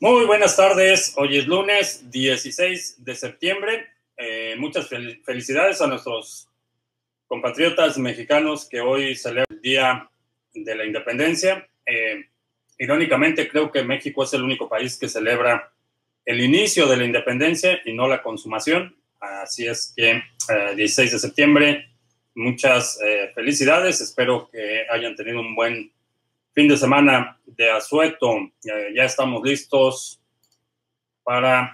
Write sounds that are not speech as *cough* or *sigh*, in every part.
Muy buenas tardes. Hoy es lunes 16 de septiembre. Eh, muchas fel felicidades a nuestros compatriotas mexicanos que hoy celebran el Día de la Independencia. Eh, irónicamente, creo que México es el único país que celebra el inicio de la independencia y no la consumación. Así es que eh, 16 de septiembre, muchas eh, felicidades. Espero que hayan tenido un buen fin de semana de asueto. Ya estamos listos para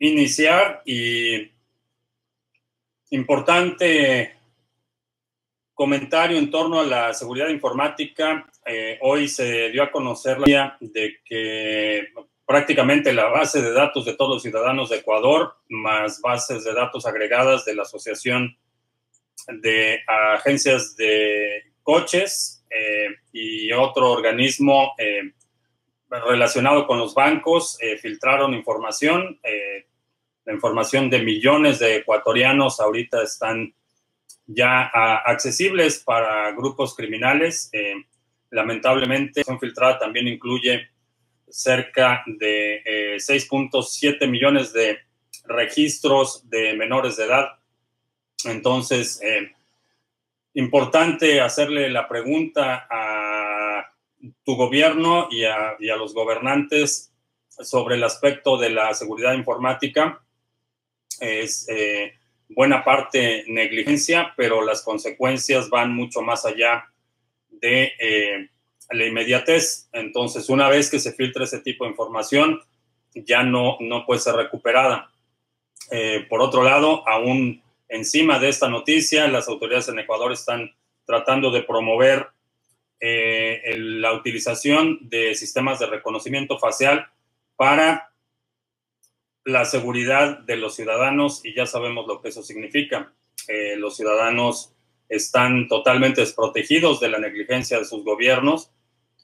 iniciar y importante comentario en torno a la seguridad informática. Eh, hoy se dio a conocer la idea de que prácticamente la base de datos de todos los ciudadanos de Ecuador, más bases de datos agregadas de la Asociación de Agencias de Coches, eh, y otro organismo eh, relacionado con los bancos eh, filtraron información. la información de millones de ecuatorianos ahorita están ya accesibles para grupos criminales. lamentablemente, son filtrada también incluye cerca de 6.7 millones de registros de menores de edad. Entonces, importante hacerle la pregunta a tu gobierno y a, y a, los gobernantes sobre el aspecto de la seguridad informática. Es eh, buena parte negligencia, pero las consecuencias van mucho más allá de eh, la inmediatez. Entonces, una vez que se filtra ese tipo de información, ya no, no puede ser recuperada. Eh, por otro lado, aún encima de esta noticia. Las autoridades en Ecuador están tratando de promover eh, la utilización de sistemas de reconocimiento facial para la seguridad de los ciudadanos y ya sabemos lo que eso significa. Eh, los ciudadanos están totalmente desprotegidos de la negligencia de sus gobiernos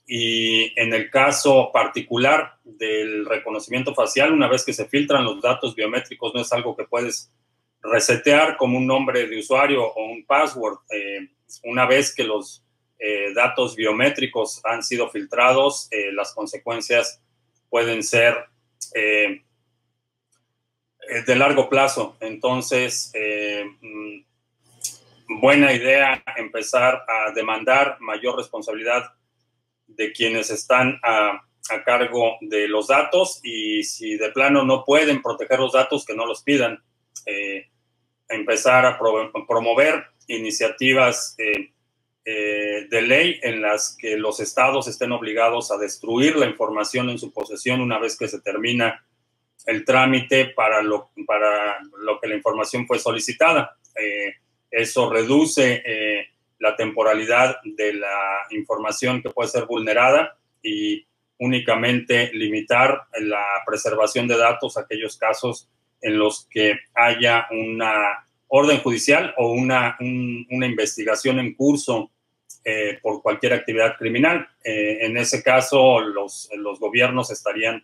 y en el caso particular del reconocimiento facial, una vez que se filtran los datos biométricos, no es algo que puedes resetear como un nombre de usuario o un password eh, una vez que los eh, datos biométricos han sido filtrados, eh, las consecuencias pueden ser de largo plazo. Entonces, mm, buena idea empezar a demandar mayor responsabilidad de quienes están a, cargo de los datos y si de plano no pueden proteger los datos, que no los pidan. Empezar a promover iniciativas eh, eh, de ley en las que los estados estén obligados a destruir la información en su posesión una vez que se termina el trámite para lo, para lo que la información fue solicitada. Eh, eso reduce la temporalidad de la información que puede ser vulnerada y únicamente limitar la preservación de datos a aquellos casos en los que haya una orden judicial o una, una investigación en curso eh, por cualquier actividad criminal. Eh, en ese caso, los, los, gobiernos estarían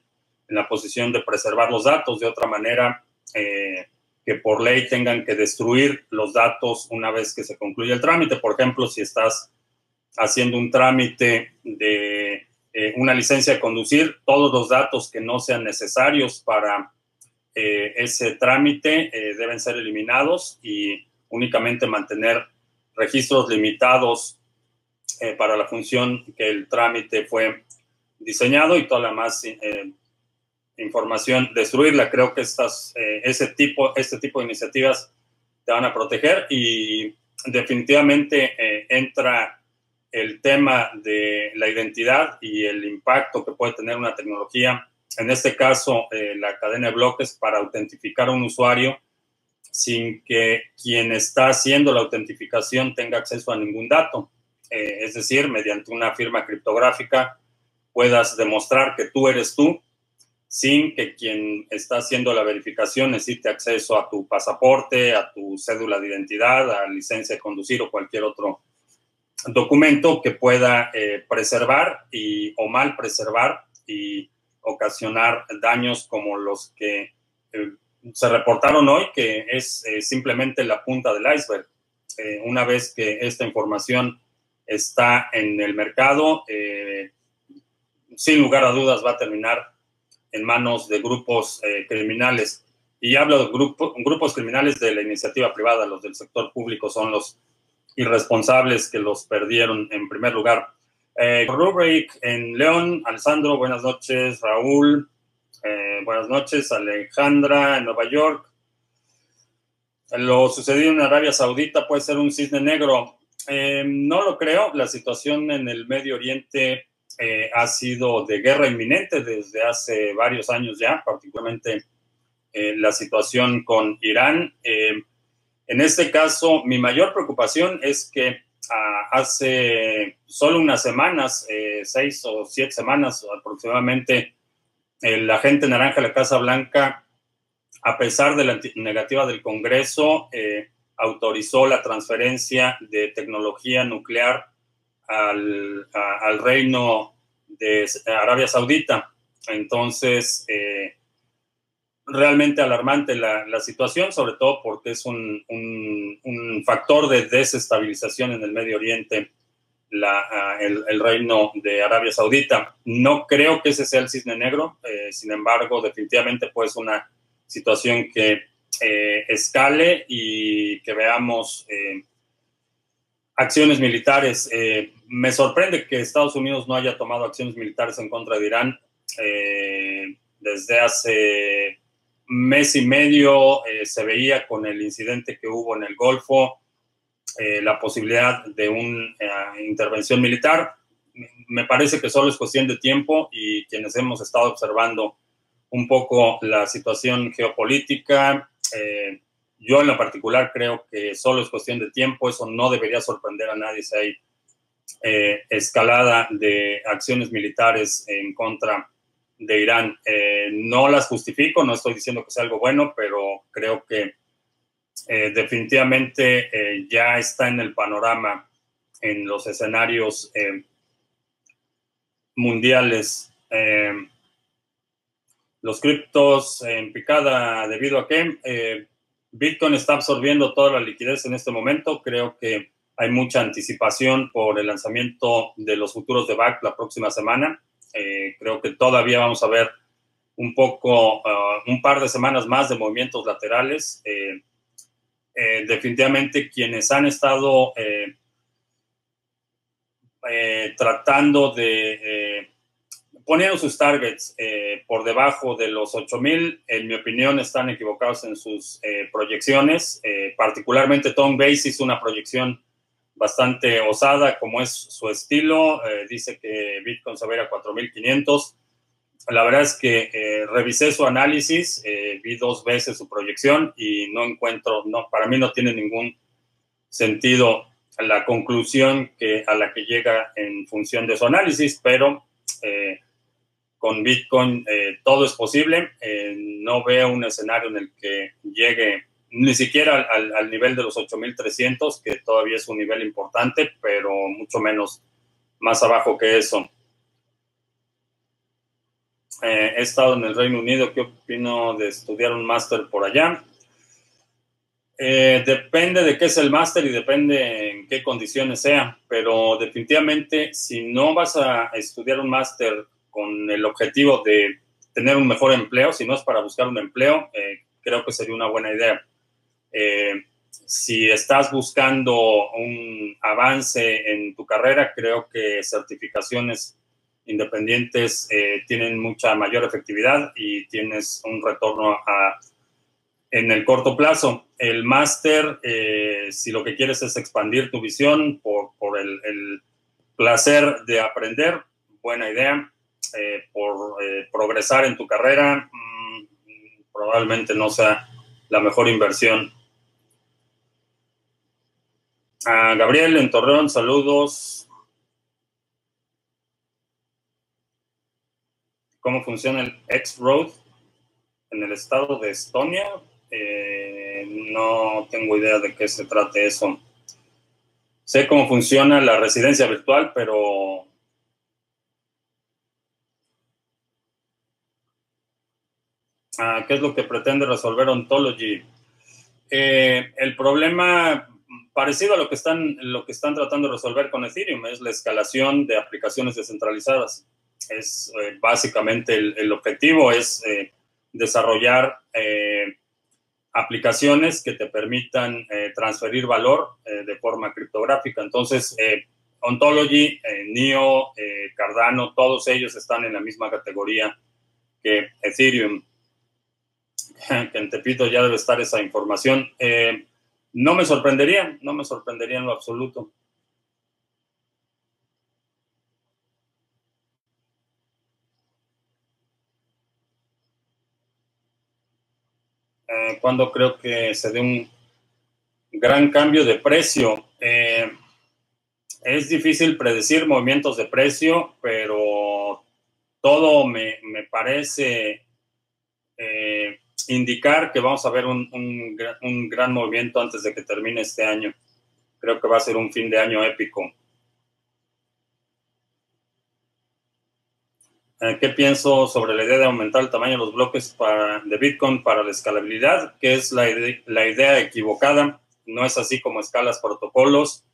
en la posición de preservar los datos de otra manera eh, que por ley tengan que destruir los datos una vez que se concluye el trámite. Por ejemplo, si estás haciendo un trámite de una licencia de conducir, todos los datos que no sean necesarios para eh, ese trámite eh, deben ser eliminados y únicamente mantener registros limitados eh, para la función que el trámite fue diseñado y toda la más eh, información, destruirla. Creo que estas, ese tipo, este tipo de iniciativas te van a proteger y definitivamente entra el tema de la identidad y el impacto que puede tener una tecnología en este caso, eh, la cadena de bloques para autentificar a un usuario sin que quien está haciendo la autentificación tenga acceso a ningún dato. Eh, es decir, mediante una firma criptográfica puedas demostrar que tú eres tú sin que quien está haciendo la verificación necesite acceso a tu pasaporte, a tu cédula de identidad, a licencia de conducir o cualquier otro documento que pueda eh, preservar y, o mal preservar y ocasionar daños como los que eh, se reportaron hoy, que es eh, simplemente la punta del iceberg. Eh, una vez que esta información está en el mercado, sin lugar a dudas va a terminar en manos de grupos criminales. Y hablo de grupos criminales de la iniciativa privada, los del sector público son los irresponsables que los perdieron en primer lugar. Eh, Rubrik en León, Alessandro, buenas noches, Raúl, eh, buenas noches, Alejandra en Nueva York. Lo sucedido en Arabia Saudita puede ser un cisne negro. Eh, no lo creo, la situación en el Medio Oriente ha sido de guerra inminente desde hace varios años ya, particularmente eh, la situación con Irán. Eh, en este caso, mi mayor preocupación es que hace solo unas semanas, eh, seis o siete semanas aproximadamente, el agente naranja de la Casa Blanca, a pesar de la negativa del Congreso, autorizó la transferencia de tecnología nuclear al, al Reino de Arabia Saudita. Entonces, realmente alarmante la, situación, sobre todo porque es un, factor de desestabilización en el Medio Oriente, la, el, reino de Arabia Saudita. No creo que ese sea el cisne negro, eh, sin embargo, definitivamente pues una situación que eh, escale y que veamos eh, acciones militares. me sorprende que Estados Unidos no haya tomado acciones militares en contra de Irán desde hace mes y medio eh, se veía con el incidente que hubo en el Golfo eh, la posibilidad de una eh, intervención militar. Me parece que solo es cuestión de tiempo y quienes hemos estado observando un poco la situación geopolítica, yo en lo particular creo que solo es cuestión de tiempo, eso no debería sorprender a nadie si hay escalada de acciones militares en contra de Irán. Eh, no las justifico, no estoy diciendo que sea algo bueno, pero creo que eh, definitivamente eh, ya está en el panorama, en los escenarios mundiales. los criptos en picada debido a que Bitcoin está absorbiendo toda la liquidez en este momento. Creo que hay mucha anticipación por el lanzamiento de los futuros de BAC la próxima semana eh, creo que todavía vamos a ver un poco, uh, un par de semanas más de movimientos laterales. Eh, eh, definitivamente quienes han estado tratando de poner sus targets por debajo de los 8000, en mi opinión, están equivocados en sus proyecciones. particularmente Tom Bass hizo una proyección bastante osada, como es su estilo. Eh, dice que Bitcoin se va a ir a 4.500. La verdad es que eh, revisé su análisis, eh, vi dos veces su proyección y no encuentro, no, para mí no tiene ningún sentido la conclusión que, a la que llega en función de su análisis, pero con Bitcoin todo es posible. no veo un escenario en el que llegue ni siquiera al, nivel de los 8.300, que todavía es un nivel importante, pero mucho menos más abajo que eso. Eh, he estado en el Reino Unido, ¿qué opino de estudiar un máster por allá? Eh, depende de qué es el máster y depende en qué condiciones sea, pero definitivamente si no vas a estudiar un máster con el objetivo de tener un mejor empleo, si no es para buscar un empleo, eh, creo que sería una buena idea. Eh, si estás buscando un avance en tu carrera, creo que certificaciones independientes eh, tienen mucha mayor efectividad y tienes un retorno en el corto plazo. El máster, eh, si lo que quieres es expandir tu visión por, el, placer de aprender, buena idea. por progresar en tu carrera, mm, probablemente no sea la mejor inversión Gabriel en Torreón, saludos. ¿Cómo funciona el X-Road en el estado de Estonia? Eh, no tengo idea de qué se trate eso. Sé cómo funciona la residencia virtual, pero ah, ¿Qué es lo que pretende resolver Ontology? Eh, el problema parecido a lo que están, lo que están tratando de resolver con Ethereum, es la escalación de aplicaciones descentralizadas. es básicamente el, objetivo es desarrollar aplicaciones que te permitan transferir valor de forma criptográfica. Entonces, Ontology, NIO, Cardano, todos ellos están en la misma categoría que Ethereum. *laughs* Que en Tepito ya debe estar esa información. Eh, no me sorprendería, no me sorprendería en lo absoluto. Eh, cuando creo que se dé un gran cambio de precio. Eh, es difícil predecir movimientos de precio, pero todo me, parece eh, indicar que vamos a ver un, gran movimiento antes de que termine este año. Creo que va a ser un fin de año épico. Eh, ¿Qué pienso sobre la idea de aumentar el tamaño de los bloques de Bitcoin para la escalabilidad? Que es la, la idea equivocada. No es así como escalas protocolos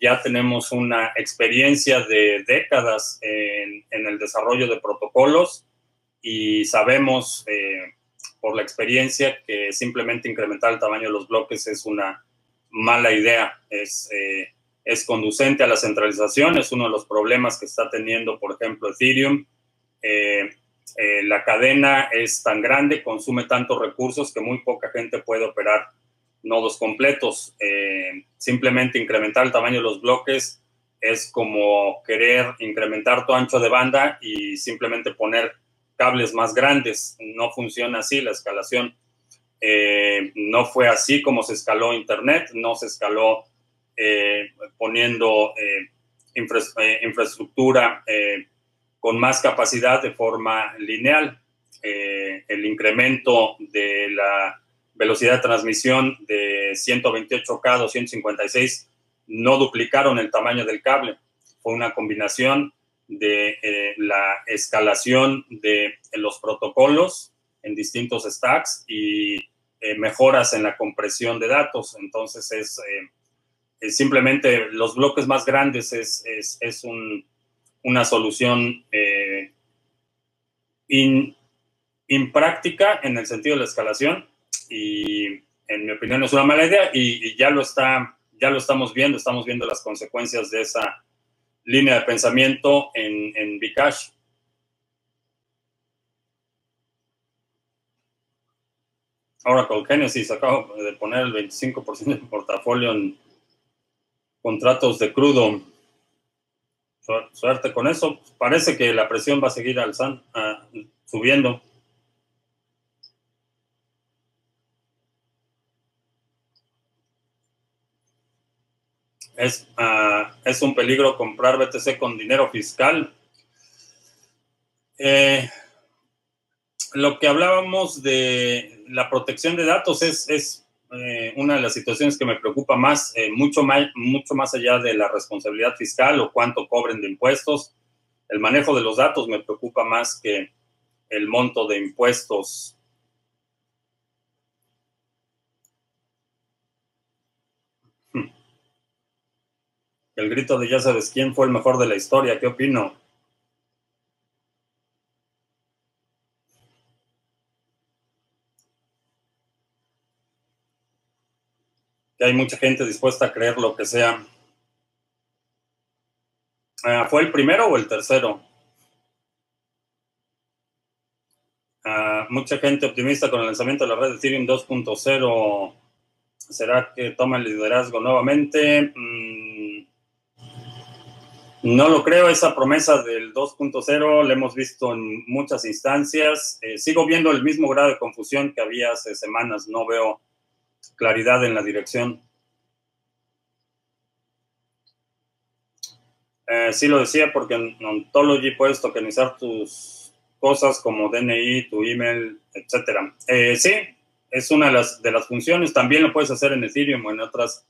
ya tenemos una experiencia de décadas en, el desarrollo de protocolos y sabemos eh, por la experiencia que simplemente incrementar el tamaño de los bloques es una mala idea, es, eh, es conducente a la centralización, es uno de los problemas que está teniendo, por ejemplo, Ethereum. Eh, la cadena es tan grande, consume tantos recursos que muy poca gente puede operar nodos completos. Eh, simplemente incrementar el tamaño de los bloques es como querer incrementar tu ancho de banda y simplemente poner cables más grandes. No funciona así la escalación. Eh, no fue así como se escaló Internet, no se escaló eh, poniendo infraestructura con más capacidad de forma lineal. el incremento de la velocidad de transmisión de 128K a 256 no duplicaron el tamaño del cable. Fue una combinación de eh, la escalación de los protocolos en distintos stacks y eh, mejoras en la compresión de datos. Entonces es, eh, simplemente los bloques más grandes es, es, una solución impráctica en el sentido de la escalación y en mi opinión es una mala idea y, ya lo está, ya lo estamos viendo, estamos viendo las consecuencias de esa línea de pensamiento en, en Bcash. Oracle Genesis acabo de poner el 25% de portafolio en contratos de crudo. Suerte con eso. Parece que la presión va a seguir alzando, ah, subiendo. Es, ah, es un peligro comprar BTC con dinero fiscal. Eh, lo que hablábamos de la protección de datos es, es eh, una de las situaciones que me preocupa más, eh, mucho más, mucho más allá de la responsabilidad fiscal o cuánto cobren de impuestos. El manejo de los datos me preocupa más que el monto de impuestos El grito de ya sabes quién fue el mejor de la historia. ¿Qué opino? Que hay mucha gente dispuesta a creer lo que sea. Ah, ¿Fue el primero o el tercero? Ah, mucha gente optimista con el lanzamiento de la red de Ethereum 2.0. ¿Será que toma el liderazgo nuevamente? Mm, no lo creo, esa promesa del 2.0 la hemos visto en muchas instancias. Eh, sigo viendo el mismo grado de confusión que había hace semanas, no veo claridad en la dirección. Eh, sí lo decía porque en Ontology puedes tokenizar tus cosas como DNI, tu email, etc. Eh, sí, es una de las, de las funciones. También lo puedes hacer en Ethereum o en otras,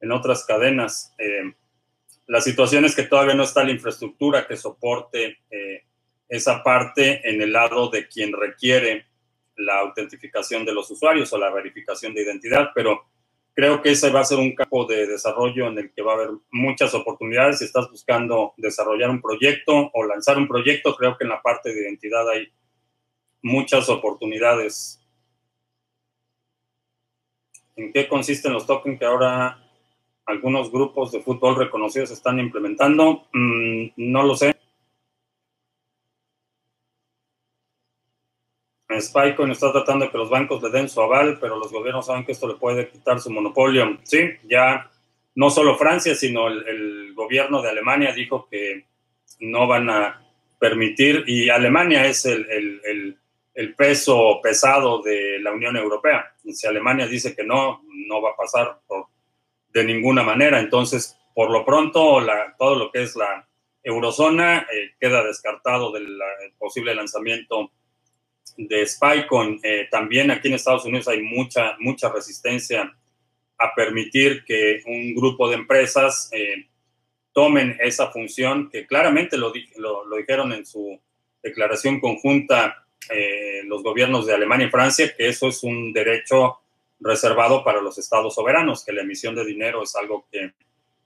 en otras cadenas. La situación es que todavía no está la infraestructura que soporte eh, esa parte en el lado de quien requiere la autentificación de los usuarios o la verificación de identidad, pero creo que ese va a ser un campo de desarrollo en el que va a haber muchas oportunidades. Si estás buscando desarrollar un proyecto o lanzar un proyecto, creo que en la parte de identidad hay muchas oportunidades. ¿En qué consisten los tokens que ahora algunos grupos de fútbol reconocidos están implementando? Mm, no lo sé. Spycoin está tratando de que los bancos le den su aval, pero los gobiernos saben que esto le puede quitar su monopolio. Sí, ya no solo Francia, sino el, gobierno de Alemania dijo que no van a permitir, y Alemania es el, el, peso pesado de la Unión Europea. Si Alemania dice que no, no va a pasar de ninguna manera. Entonces, por lo pronto, todo lo que es la eurozona eh, queda descartado del posible lanzamiento de Spycoin. Eh, también aquí en Estados Unidos hay mucha, mucha resistencia a permitir que un grupo de empresas eh, tomen esa función, que claramente lo, lo, dijeron en su declaración conjunta los gobiernos de Alemania y Francia, que eso es un derecho reservado para los estados soberanos, que la emisión de dinero es algo que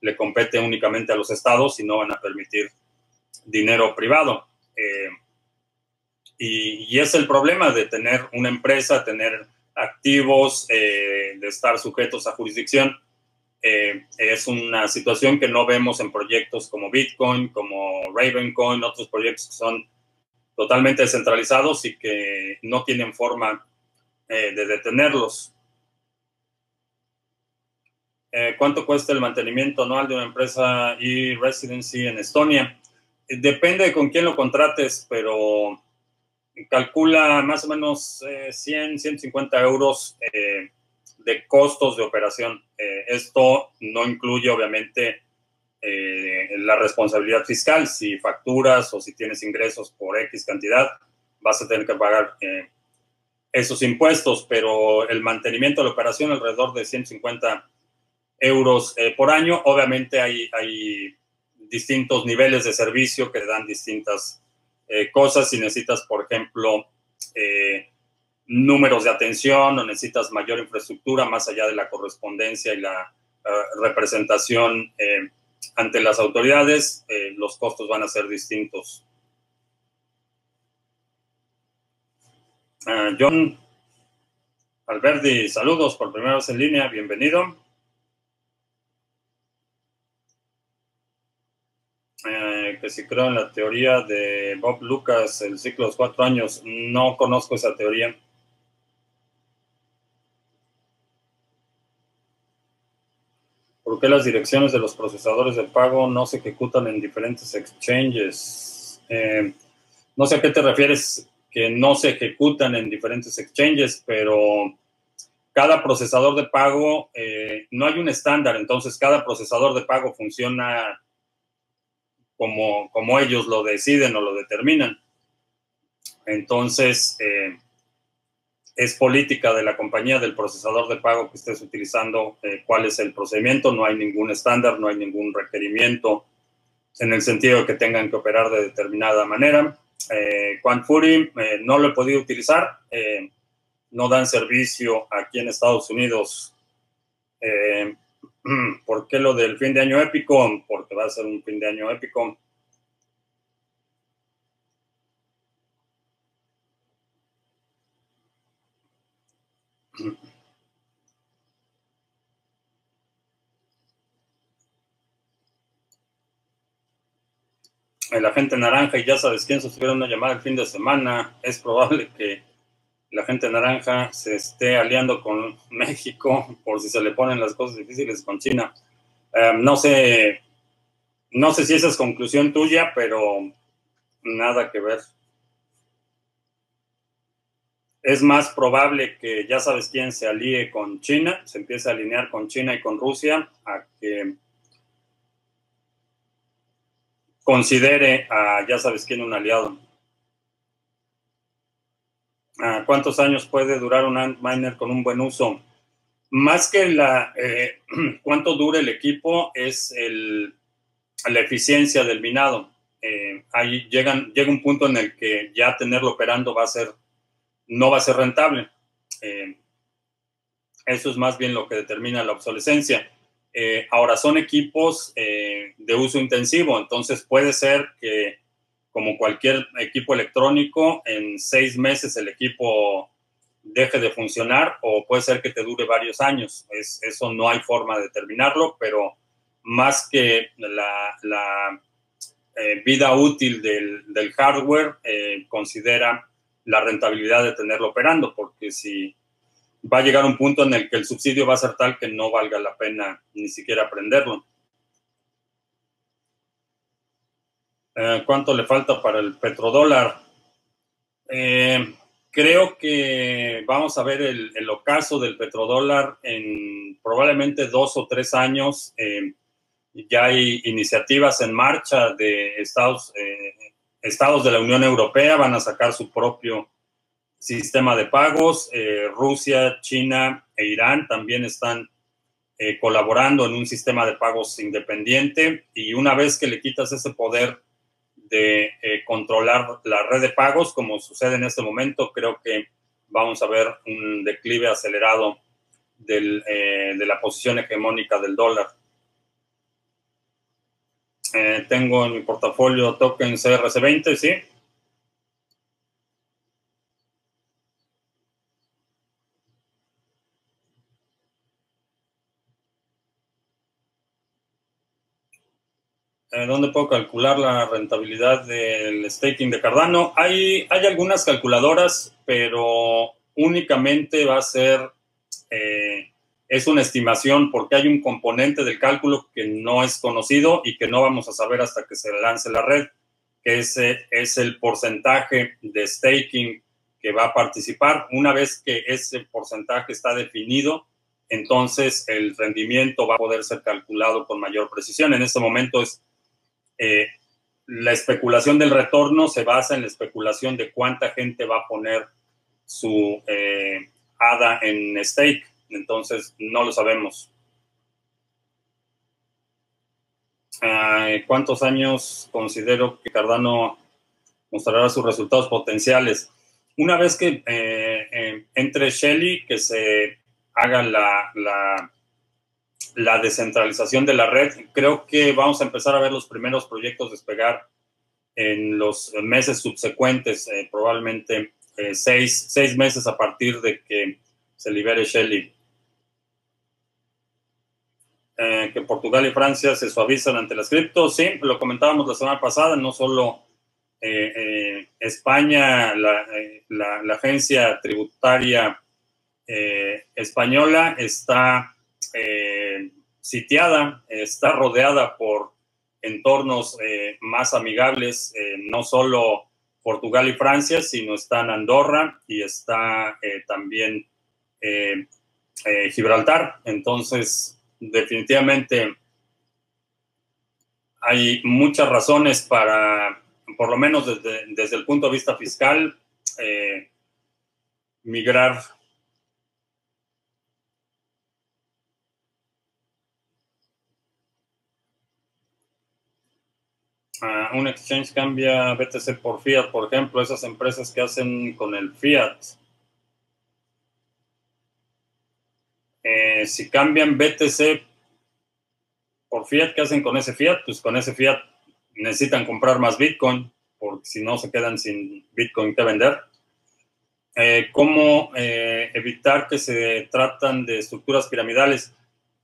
le compete únicamente a los estados y no van a permitir dinero privado. Y, es el problema de tener una empresa, tener activos, eh, de estar sujetos a jurisdicción. Eh, es una situación que no vemos en proyectos como Bitcoin, como Ravencoin, otros proyectos que son totalmente descentralizados y que no tienen forma eh, de detenerlos. ¿Cuánto cuesta el mantenimiento anual de una empresa e-residency en Estonia? Depende con quién lo contrates, pero calcula más o menos 100, eh, 150 euros eh, de costos de operación. Eh, esto no incluye, obviamente, la responsabilidad fiscal. Si facturas o si tienes ingresos por X cantidad, vas a tener que pagar esos impuestos, pero el mantenimiento de la operación alrededor de 150 euros por año. Obviamente hay, hay distintos niveles de servicio que dan distintas eh, cosas, si necesitas, por ejemplo, eh, números de atención o necesitas mayor infraestructura más allá de la correspondencia y la eh, representación ante las autoridades, los costos van a ser distintos. Ah, John Alberti, saludos por primera vez en línea, bienvenido. Que si creo en la teoría de Bob Lucas, el ciclo de los cuatro años. No conozco esa teoría. ¿Por qué las direcciones de los procesadores de pago no se ejecutan en diferentes exchanges? Eh, no sé a qué te refieres que no se ejecutan en diferentes exchanges, pero cada procesador de pago, eh, no hay un estándar, entonces cada procesador de pago funciona como, como ellos lo deciden o lo determinan. Entonces, eh, es política de la compañía, del procesador de pago que estés utilizando, eh, cuál es el procedimiento, no hay ningún estándar, no hay ningún requerimiento en el sentido de que tengan que operar de determinada manera. Eh, Fury eh, no lo he podido utilizar, no dan servicio aquí en Estados Unidos *clears throat* ¿Por qué lo del fin de año épico? Porque va a ser un fin de año épico. *clears throat* El agente naranja y ya sabes quién sostuvieron una llamada el fin de semana. Es probable que la gente naranja se esté aliando con *laughs* México por si se le ponen las cosas difíciles con China. Eh, no sé, no sé si esa es conclusión tuya, pero nada que ver. Es más probable que ya sabes quién se alíe con China, se empiece a alinear con China y con Rusia, a que considere a ya sabes quién un aliado. ¿Cuántos años puede durar un miner con un buen uso? Más que la, eh, *clears throat* cuánto dura el equipo es el, la eficiencia del minado. Eh, ahí llegan, llega un punto en el que ya tenerlo operando va a ser, no va a ser rentable. Eh, Eso es más bien lo que determina la obsolescencia. Eh, ahora son equipos eh, de uso intensivo, entonces puede ser que como cualquier equipo electrónico, en seis meses el equipo deje de funcionar o puede ser que te dure varios años. Es, eso no hay forma de determinarlo, pero más que la, eh, vida útil del, hardware, considera la rentabilidad de tenerlo operando, porque si va a llegar un punto en el que el subsidio va a ser tal que no valga la pena ni siquiera aprenderlo. Eh, ¿Cuánto le falta para el petrodólar? Eh, creo que vamos a ver el, ocaso del petrodólar en probablemente dos o tres años. Eh, ya hay iniciativas en marcha de Estados, estados de la Unión Europea, van a sacar su propio sistema de pagos. Rusia, China e Irán también están colaborando en un sistema de pagos independiente y una vez que le quitas ese poder de eh, controlar la red de pagos, como sucede en este momento, creo que vamos a ver un declive acelerado del, de la posición hegemónica del dólar. tengo en mi portafolio token CRC20, sí. Eh, ¿Dónde puedo calcular la rentabilidad del staking de Cardano? Hay, hay algunas calculadoras, pero únicamente va a ser, eh, es una estimación porque hay un componente del cálculo que no es conocido y que no vamos a saber hasta que se lance la red, que ese es el porcentaje de staking que va a participar. Una vez que ese porcentaje está definido, entonces el rendimiento va a poder ser calculado con mayor precisión. En este momento es eh, la especulación del retorno se basa en la especulación de cuánta gente va a poner su eh, ADA en stake. Entonces, no lo sabemos. ¿Cuántos años considero que Cardano mostrará sus resultados potenciales? Una vez que eh, entre Shelly, que se haga la la descentralización de la red. Creo que vamos a empezar a ver los primeros proyectos despegar en los meses subsecuentes, eh, probablemente eh, seis, seis, meses a partir de que se libere Shelly. Eh, que Portugal y Francia se suavizan ante las criptos. Sí, lo comentábamos la semana pasada, no solo España, la, la, agencia tributaria española está eh, sitiada, está rodeada por entornos eh, más amigables, eh, no solo Portugal y Francia, sino están Andorra y está también Gibraltar. Entonces, definitivamente hay muchas razones para, por lo menos desde, desde el punto de vista fiscal, migrar un exchange cambia BTC por fiat, por ejemplo, esas empresas que hacen con el fiat. Eh, si cambian BTC por fiat, ¿qué hacen con ese fiat? Pues con ese fiat necesitan comprar más Bitcoin, porque si no se quedan sin Bitcoin que vender. Eh, ¿Cómo eh, evitar que se tratan de estructuras piramidales?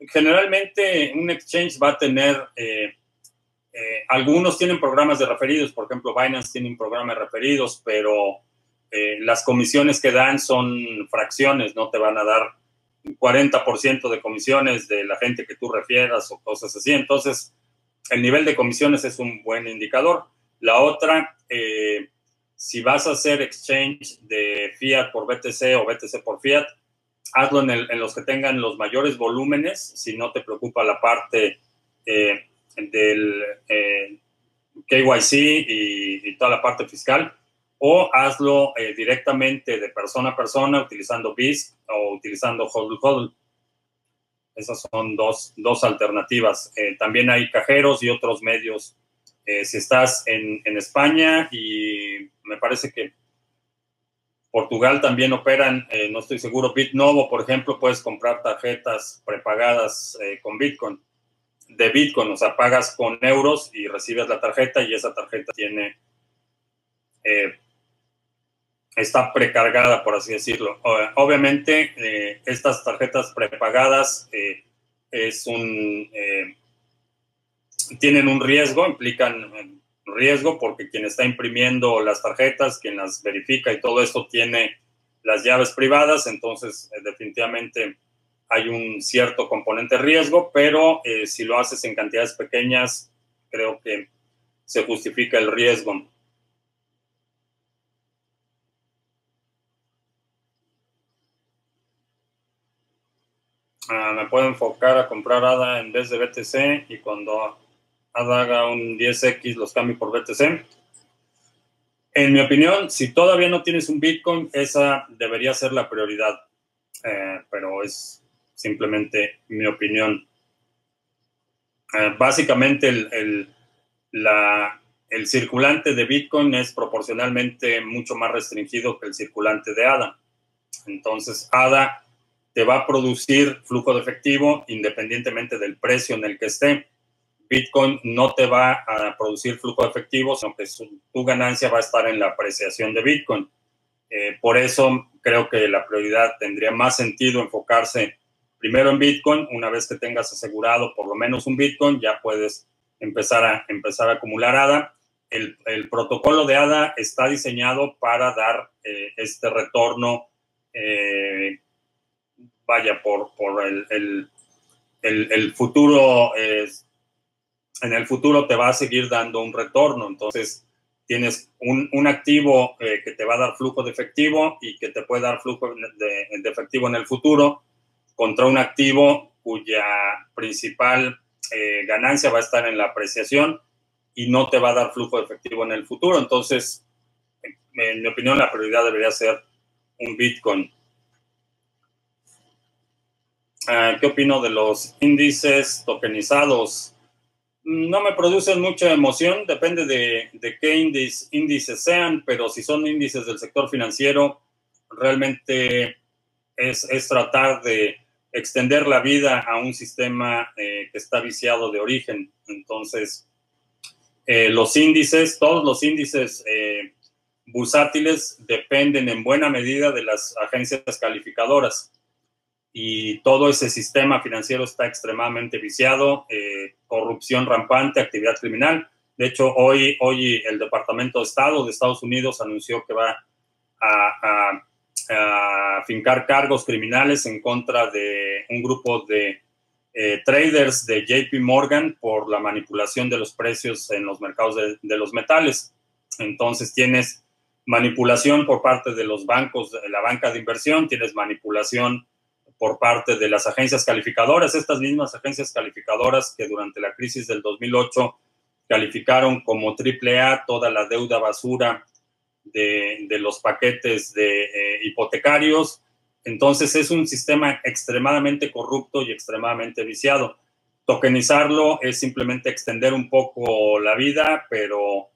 Generalmente un exchange va a tener algunos tienen programas de referidos, por ejemplo, Binance tiene un programa de referidos, pero eh, las comisiones que dan son fracciones, no te van a dar un 40% de comisiones de la gente que tú refieras o cosas así. Entonces, el nivel de comisiones es un buen indicador. La otra, eh, si vas a hacer exchange de fiat por BTC o BTC por fiat, hazlo en, los que tengan los mayores volúmenes, si no te preocupa la parte del eh, KYC y, toda la parte fiscal, o hazlo eh, directamente de persona a persona utilizando BISC o utilizando HODL HODL. Esas son dos, dos alternativas. Eh, también hay cajeros y otros medios. si estás en, en, España y me parece que Portugal también operan, eh, no estoy seguro, BitNovo, por ejemplo, puedes comprar tarjetas prepagadas eh, con Bitcoin, de Bitcoin, o sea, pagas con euros y recibes la tarjeta y esa tarjeta tiene, eh, está precargada, por así decirlo. Obviamente, estas tarjetas prepagadas es un, tienen un riesgo, implican riesgo porque quien está imprimiendo las tarjetas, quien las verifica y todo esto tiene las llaves privadas, entonces eh, definitivamente hay un cierto componente riesgo, pero eh, si lo haces en cantidades pequeñas, creo que se justifica el riesgo. Ah, me puedo enfocar a comprar ADA en vez de BTC y cuando haga un 10X, los cambio por BTC. En mi opinión, si todavía no tienes un Bitcoin, esa debería ser la prioridad, eh, pero es simplemente mi opinión. Eh, básicamente, el, la, el circulante de Bitcoin es proporcionalmente mucho más restringido que el circulante de ADA. Entonces, ADA te va a producir flujo de efectivo independientemente del precio en el que esté. Bitcoin no te va a producir flujo efectivo, sino que tu ganancia va a estar en la apreciación de Bitcoin. Eh, por eso creo que la prioridad tendría más sentido enfocarse primero en Bitcoin. Una vez que tengas asegurado por lo menos un Bitcoin, ya puedes empezar a, empezar a acumular ADA. El, protocolo de ADA está diseñado para dar eh, este retorno, eh, vaya, por, por el, el, futuro en el futuro te va a seguir dando un retorno. Entonces, tienes un, activo eh, que te va a dar flujo de efectivo y que te puede dar flujo de, efectivo en el futuro contra un activo cuya principal eh, ganancia va a estar en la apreciación y no te va a dar flujo de efectivo en el futuro. Entonces, en mi opinión, la prioridad debería ser un Bitcoin. Ah, ¿Qué opino de los índices tokenizados? no me producen mucha emoción, depende de, qué índices sean, pero si son índices del sector financiero, realmente es, tratar de extender la vida a un sistema eh, que está viciado de origen. Entonces, eh, los índices, todos los índices eh, bursátiles dependen en buena medida de las agencias calificadoras y todo ese sistema financiero está extremadamente viciado, eh, corrupción rampante, actividad criminal. De hecho, hoy, hoy el Departamento de Estado de Estados Unidos anunció que va a, a, fincar cargos criminales en contra de un grupo de eh, traders de JP Morgan por la manipulación de los precios en los mercados de, de los metales. Entonces tienes manipulación por parte de los bancos, de la banca de inversión, tienes manipulación por parte de las agencias calificadoras, estas mismas agencias calificadoras que durante la crisis del 2008 calificaron como AAA toda la deuda basura de, los paquetes de eh, hipotecarios. Entonces es un sistema extremadamente corrupto y extremadamente viciado. Tokenizarlo es simplemente extender un poco la vida, pero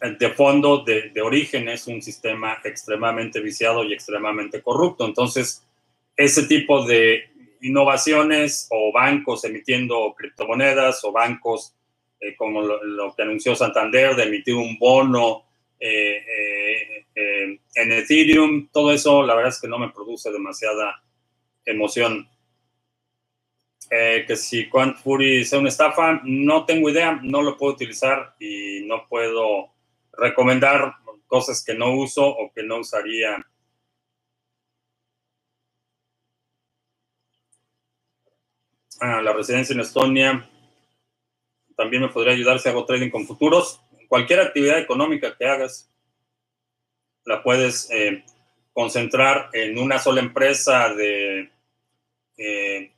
de fondo, de, origen, es un sistema extremadamente viciado y extremadamente corrupto. Entonces, ese tipo de innovaciones o bancos emitiendo criptomonedas o bancos eh, como lo, que anunció Santander de emitir un bono eh, eh, en Ethereum, todo eso la verdad es que no me produce demasiada emoción. que si Quant Fury sea una estafa, no tengo idea, no lo puedo utilizar y no puedo recomendar cosas que no uso o que no usaría la residencia en Estonia. También me podría ayudar si hago trading con futuros. Cualquier actividad económica que hagas, la puedes eh, concentrar en una sola empresa de eh,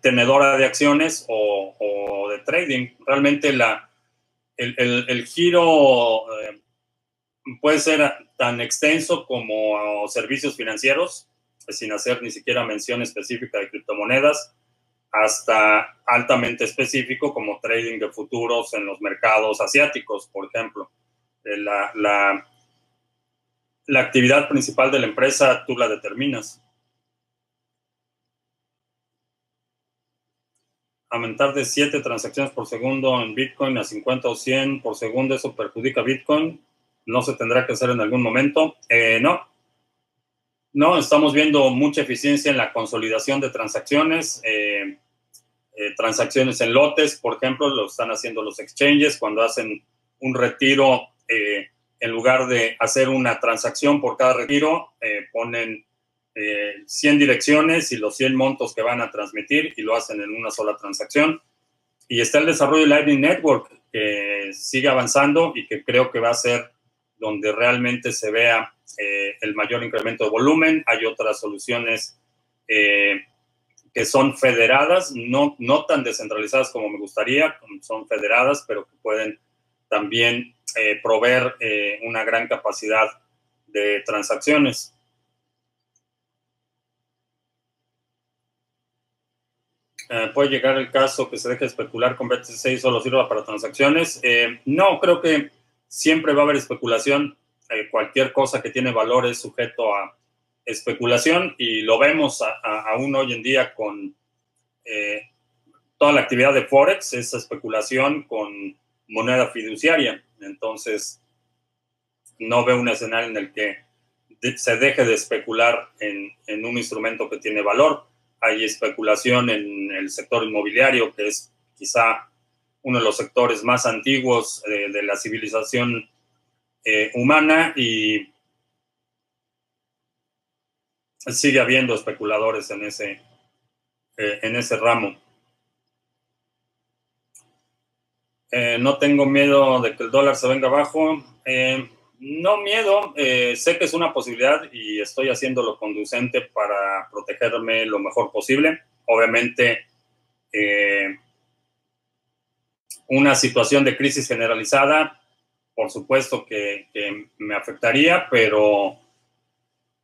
tenedora de acciones o, de trading. Realmente la, el, giro eh, puede ser tan extenso como servicios financieros sin hacer ni siquiera mención específica de criptomonedas, hasta altamente específico como trading de futuros en los mercados asiáticos, por ejemplo. Eh, la, la actividad principal de la empresa tú la determinas. Aumentar de 7 transacciones por segundo en Bitcoin a 50 o 100 por segundo, ¿eso perjudica Bitcoin? ¿No se tendrá que hacer en algún momento? Eh, no. No, estamos viendo mucha eficiencia en la consolidación de transacciones. Eh, eh, transacciones en lotes, por ejemplo, lo están haciendo los exchanges cuando hacen un retiro, eh, en lugar de hacer una transacción por cada retiro, eh, ponen 100 direcciones y los 100 montos que van a transmitir y lo hacen en una sola transacción. Y está el desarrollo de Lightning Network, que sigue avanzando y que creo que va a ser donde realmente se vea el mayor incremento de volumen. Hay otras soluciones que son federadas, no, no tan descentralizadas como me gustaría, son federadas, pero que pueden también eh, proveer eh, una gran capacidad de transacciones. Eh, puede llegar el caso que se deje especular con BTC y solo sirva para transacciones. no, creo que siempre va a haber especulación. cualquier cosa que tiene valor es sujeto a, especulación y lo vemos aún hoy en día con eh, toda la actividad de Forex, esa especulación con moneda fiduciaria. Entonces, no veo un escenario en el que se deje de especular en, un instrumento que tiene valor. Hay especulación en el sector inmobiliario, que es quizá uno de los sectores más antiguos de la civilización eh, humana y sigue habiendo especuladores en ese, eh, en ese ramo. Eh, no tengo miedo de que el dólar se venga abajo. Eh, no miedo, sé que es una posibilidad y estoy haciendo lo conducente para protegerme lo mejor posible. Obviamente, una situación de crisis generalizada, por supuesto que me afectaría, pero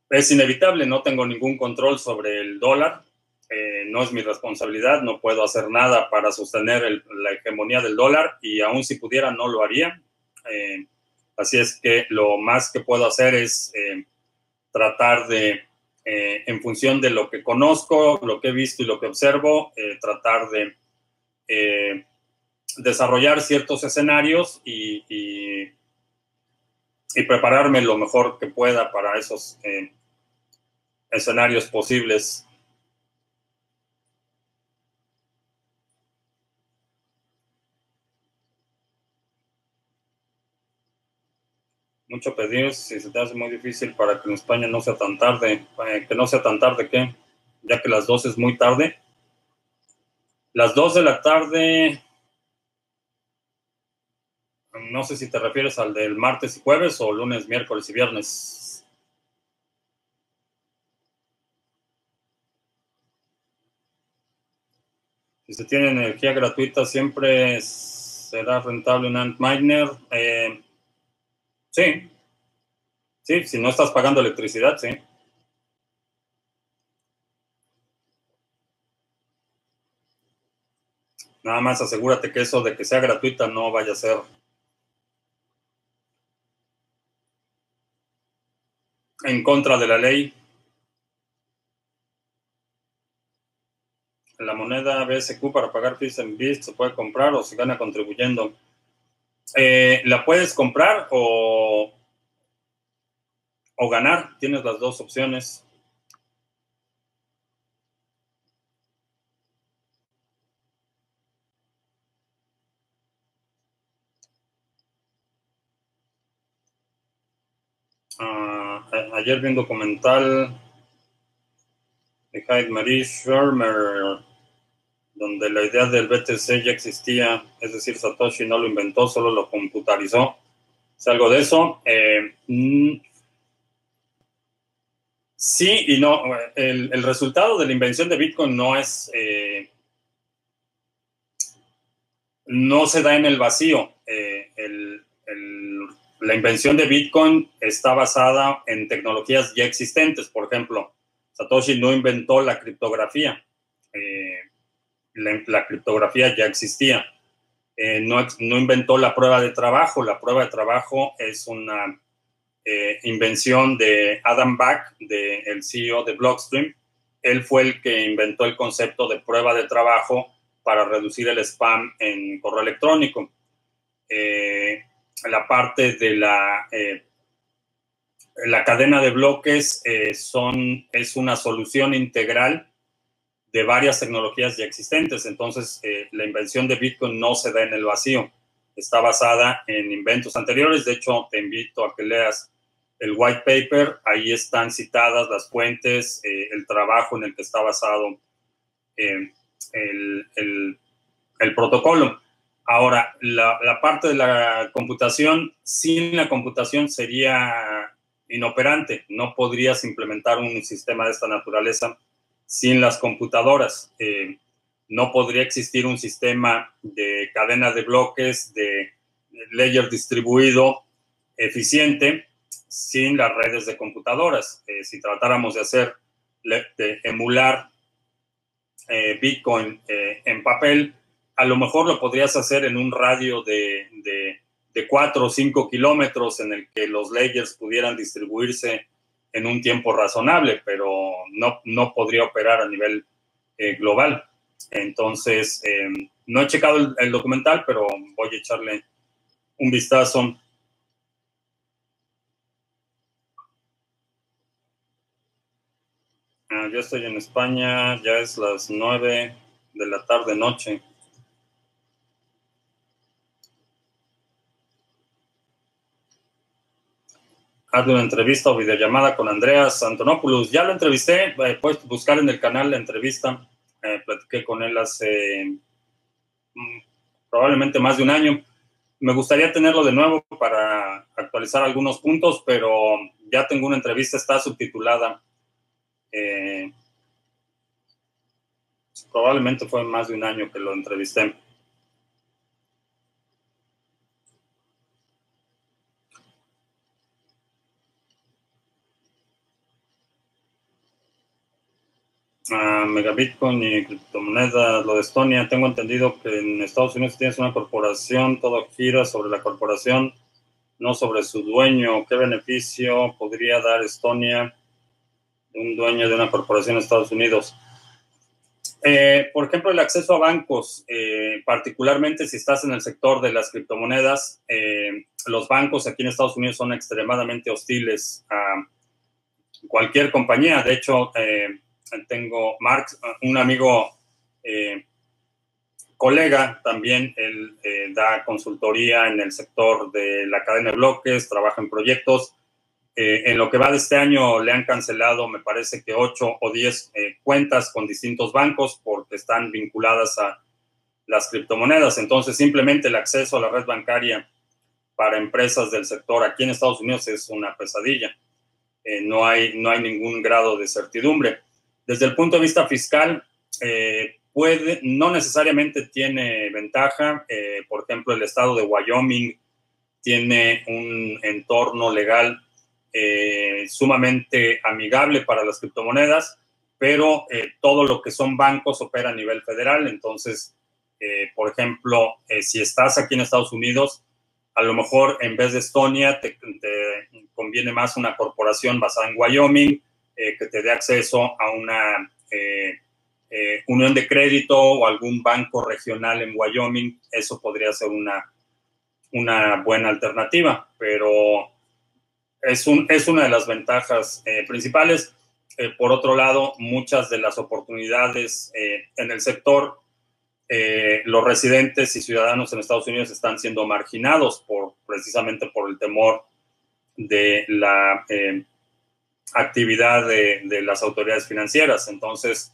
es inevitable, no tengo ningún control sobre el dólar, eh, no es mi responsabilidad, no puedo hacer nada para sostener la hegemonía del dólar y aún si pudiera no lo haría. Eh, así es que lo más que puedo hacer es eh, tratar de, en función de lo que conozco, lo que he visto y lo que observo, tratar de desarrollar ciertos escenarios y, y, prepararme lo mejor que pueda para esos posibles. Mucho pedir si se te hace muy difícil para que en España no sea tan tarde. Eh, que no sea tan tarde, ¿qué? Ya que las dos es muy tarde. Las dos de la tarde, no sé si te refieres al del martes y jueves o lunes, miércoles y viernes. Si se tiene energía gratuita, siempre será rentable un Antminer. Eh, sí, sí, si no estás pagando electricidad, sí. Nada más asegúrate que eso de que sea gratuita no vaya a ser en contra de la ley. La moneda BSQ para pagar fees en BIST se puede comprar o se gana contribuyendo. Eh, la puedes comprar o, o ganar. Tienes las dos opciones. Ah, ayer vi un documental de Hyde Marie Schirmer donde la idea del BTC ya existía, es decir, Satoshi no lo inventó, solo lo computarizó. Es algo de eso. Eh, mm, sí y no. El, resultado de la invención de Bitcoin no es... Eh, no se da en el vacío. Eh, la invención de Bitcoin está basada en tecnologías ya existentes. Por ejemplo, Satoshi no inventó la criptografía la, criptografía ya existía. Eh, no, no, inventó la prueba de trabajo. La prueba de trabajo es una eh, invención de Adam Back, de, el CEO de Blockstream. Él fue el que inventó el concepto de prueba de trabajo para reducir el spam en correo electrónico. Eh, la parte de la, la cadena de bloques son, es una solución integral de varias tecnologías ya existentes. Entonces, la invención de Bitcoin no se da en el vacío está basada en inventos anteriores. De hecho, te invito a que leas el white paper. Ahí están citadas las fuentes, eh, el trabajo en el que está basado eh, el, protocolo. Ahora, la, parte de la computación, sin la computación sería inoperante. No podrías implementar un sistema de esta naturaleza sin las computadoras. Eh, no podría existir un sistema de cadena de bloques, de layer distribuido eficiente sin las redes de computadoras. Eh, si tratáramos de hacer, de emular eh, Bitcoin en papel, a lo mejor lo podrías hacer en un radio de, de, 4 o 5 kilómetros en el que los layers pudieran distribuirse en un tiempo razonable, pero no, no podría operar a nivel global. Entonces, em, no he checado el, documental, pero voy a echarle un vistazo. Ah, yo estoy en España, ya es las nueve de la tarde noche. Hazle una entrevista o videollamada con Andreas Antonopoulos. Ya lo entrevisté, eh, puedes buscar en el canal la entrevista. Eh, platiqué con él hace mm, probablemente más de un año. Me gustaría tenerlo de nuevo para actualizar algunos puntos, pero ya tengo una entrevista, está subtitulada. Eh, probablemente fue más de un año que lo entrevisté. A Megabitcoin y criptomonedas, lo de Estonia. Tengo entendido que en Estados Unidos tienes una corporación, todo gira sobre la corporación, no sobre su dueño. ¿Qué beneficio podría dar Estonia, un dueño de una corporación en Estados Unidos? Eh, por ejemplo, el acceso a bancos, eh, particularmente si estás en el sector de las criptomonedas, eh, los bancos aquí en Estados Unidos son extremadamente hostiles a cualquier compañía. De hecho, tengo Mark, un amigo eh, colega también, él eh, da consultoría en el sector de la cadena de bloques, trabaja en proyectos. Eh, en lo que va de este año le han cancelado, me parece que 8 o 10 cuentas con distintos bancos porque están vinculadas a las criptomonedas. Entonces, simplemente el acceso a la red bancaria para empresas del sector aquí en Estados Unidos es una pesadilla. no, hay, no hay ningún grado de certidumbre. Desde el punto de vista fiscal, eh, no necesariamente tiene ventaja. Eh, por ejemplo, el estado de Wyoming tiene un entorno legal eh, sumamente amigable para las criptomonedas, pero todo lo que son bancos opera a nivel federal. Entonces, por ejemplo, si estás aquí en Estados Unidos, a lo mejor en vez de Estonia te conviene más una corporación basada en Wyoming eh, que te dé acceso a una eh, eh, unión de crédito o algún banco regional en Wyoming, eso podría ser una, una buena alternativa, pero es, un, es una de las ventajas principales. por otro lado, muchas de las oportunidades en el sector, los residentes y ciudadanos en Estados Unidos están siendo marginados por, precisamente por el temor de la actividad de, las autoridades financieras. Entonces,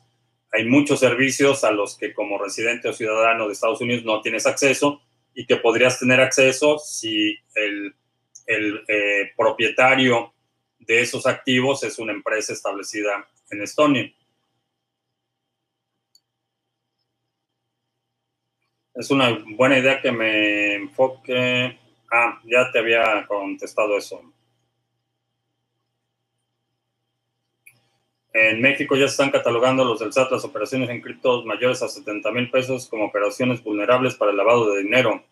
hay muchos servicios a los que como residente o ciudadano de Estados Unidos no tienes acceso y que podrías tener acceso si el, eh, propietario de esos activos es una empresa establecida en Estonia. Es una buena idea que me enfoque. Ah, ya te había contestado eso. En México ya se están catalogando los del SAT las operaciones en criptos mayores a 70 mil pesos como operaciones vulnerables para el lavado de dinero.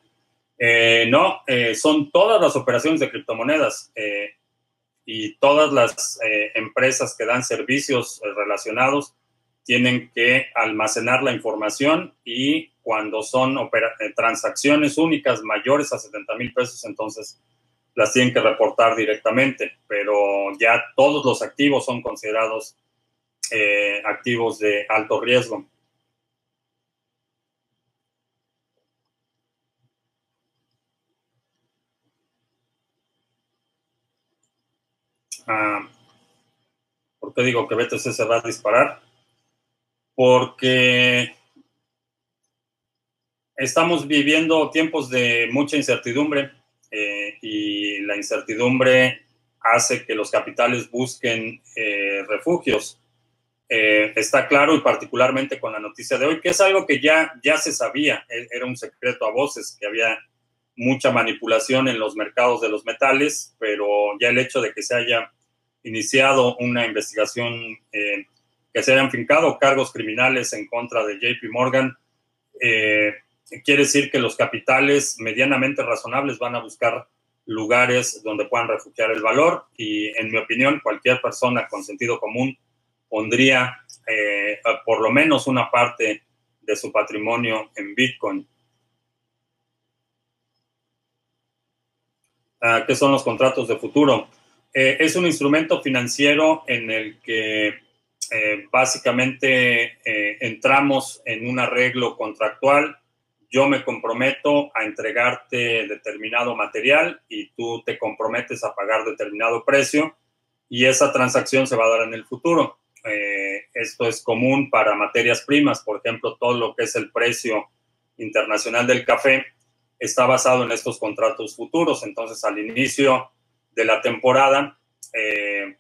Eh, no, eh, son todas las operaciones de criptomonedas. Eh, y todas las eh, empresas que dan servicios eh, relacionados tienen que almacenar la información y cuando son transacciones únicas mayores a 70 mil pesos, entonces las tienen que reportar directamente, pero ya todos los activos son considerados activos de alto riesgo. Ah, ¿Por qué digo que BTC se va a disparar? Porque estamos viviendo tiempos de mucha incertidumbre eh, y la incertidumbre hace que los capitales busquen eh, refugios. Eh, está claro y particularmente con la noticia de hoy, que es algo que ya, ya se sabía, e, era un secreto a voces, que había mucha manipulación en los mercados de los metales, pero ya el hecho de que se haya iniciado una investigación, eh, que se hayan fincado cargos criminales en contra de JP Morgan, eh, quiere decir que los capitales medianamente razonables van a buscar lugares donde puedan refugiar el valor y en mi opinión cualquier persona con sentido común pondría eh, por lo menos una parte de su patrimonio en Bitcoin. Ah, ¿Qué son los contratos de futuro? Eh, es un instrumento financiero en el que eh, básicamente entramos en un arreglo contractual. Yo me comprometo a entregarte determinado material y tú te comprometes a pagar determinado precio y esa transacción se va a dar en el futuro. Esto es común para materias primas, por ejemplo, todo lo que es el precio internacional del café está basado en estos contratos futuros. Entonces, al inicio de la temporada, eh,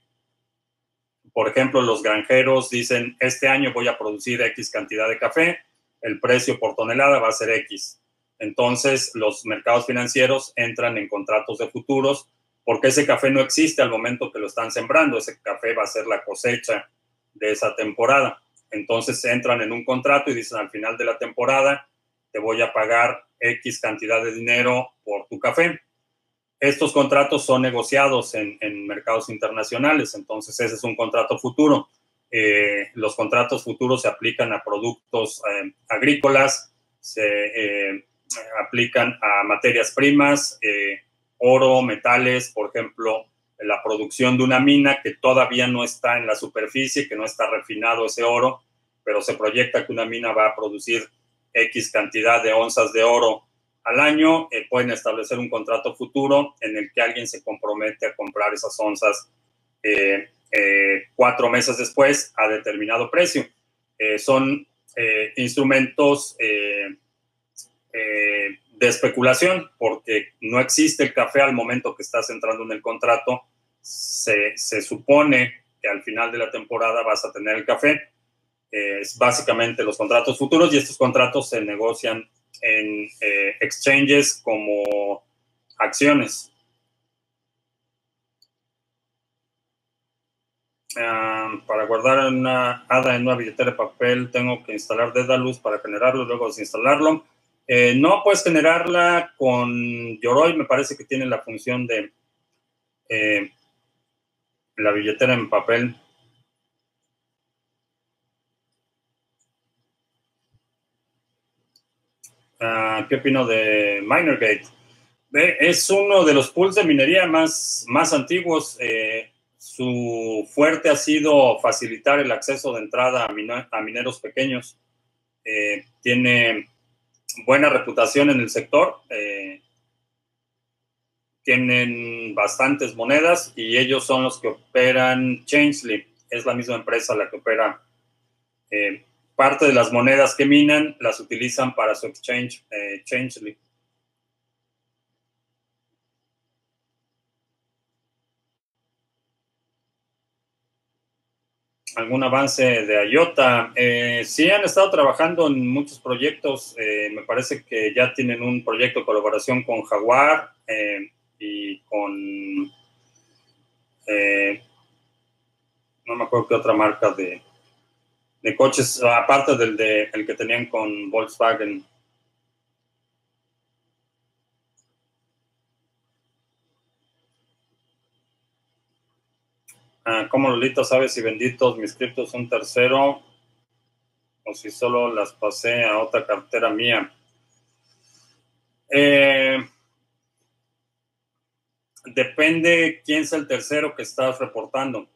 por ejemplo, los granjeros dicen, este año voy a producir X cantidad de café, el precio por tonelada va a ser X. Entonces, los mercados financieros entran en contratos de futuros porque ese café no existe al momento que lo están sembrando, ese café va a ser la cosecha de esa temporada. Entonces entran en un contrato y dicen al final de la temporada, te voy a pagar X cantidad de dinero por tu café. Estos contratos son negociados en, mercados internacionales, entonces ese es un contrato futuro. Eh, los contratos futuros se aplican a productos eh, agrícolas, se eh, aplican a materias primas, oro, metales, por ejemplo, la producción de una mina que todavía no está en la superficie, que no está refinado ese oro, pero se proyecta que una mina va a producir X cantidad de onzas de oro al año, eh, pueden establecer un contrato futuro en el que alguien se compromete a comprar esas onzas eh, eh, cuatro meses después a determinado precio. son instrumentos de especulación porque no existe el café al momento que estás entrando en el contrato. Se, se supone que al final de la temporada vas a tener el café es básicamente los contratos futuros y estos contratos se negocian en eh, exchanges como acciones. Ah, para guardar una ADA en una billetera de papel tengo que instalar Dedalus para generarlo, luego desinstalarlo. Eh, no puedes generarla con Yoroi, me parece que tiene la función de eh, la billetera en papel. Ah, ¿Qué opino de Minergate? Es uno de los pools de minería más, más antiguos. Eh, su fuerte ha sido facilitar el acceso de entrada a, mineros pequeños. Eh, tiene buena reputación en el sector. Eh, tienen bastantes monedas y ellos son los que operan Changelly. Es la misma empresa la que opera parte de las monedas que minan las utilizan para su exchange, eh. ¿Algún avance de IOTA? Eh, sí, han estado trabajando en muchos proyectos. Eh, me parece que ya tienen un proyecto de colaboración con Jaguar eh, y con... no me acuerdo qué otra marca de, de coches, aparte del de, el que tenían con Volkswagen. Ah, ¿Cómo Lolita sabe si benditos mis criptos un tercero o si solo las pasé a otra cartera mía? Eh, depende quién es el tercero que estás reportando.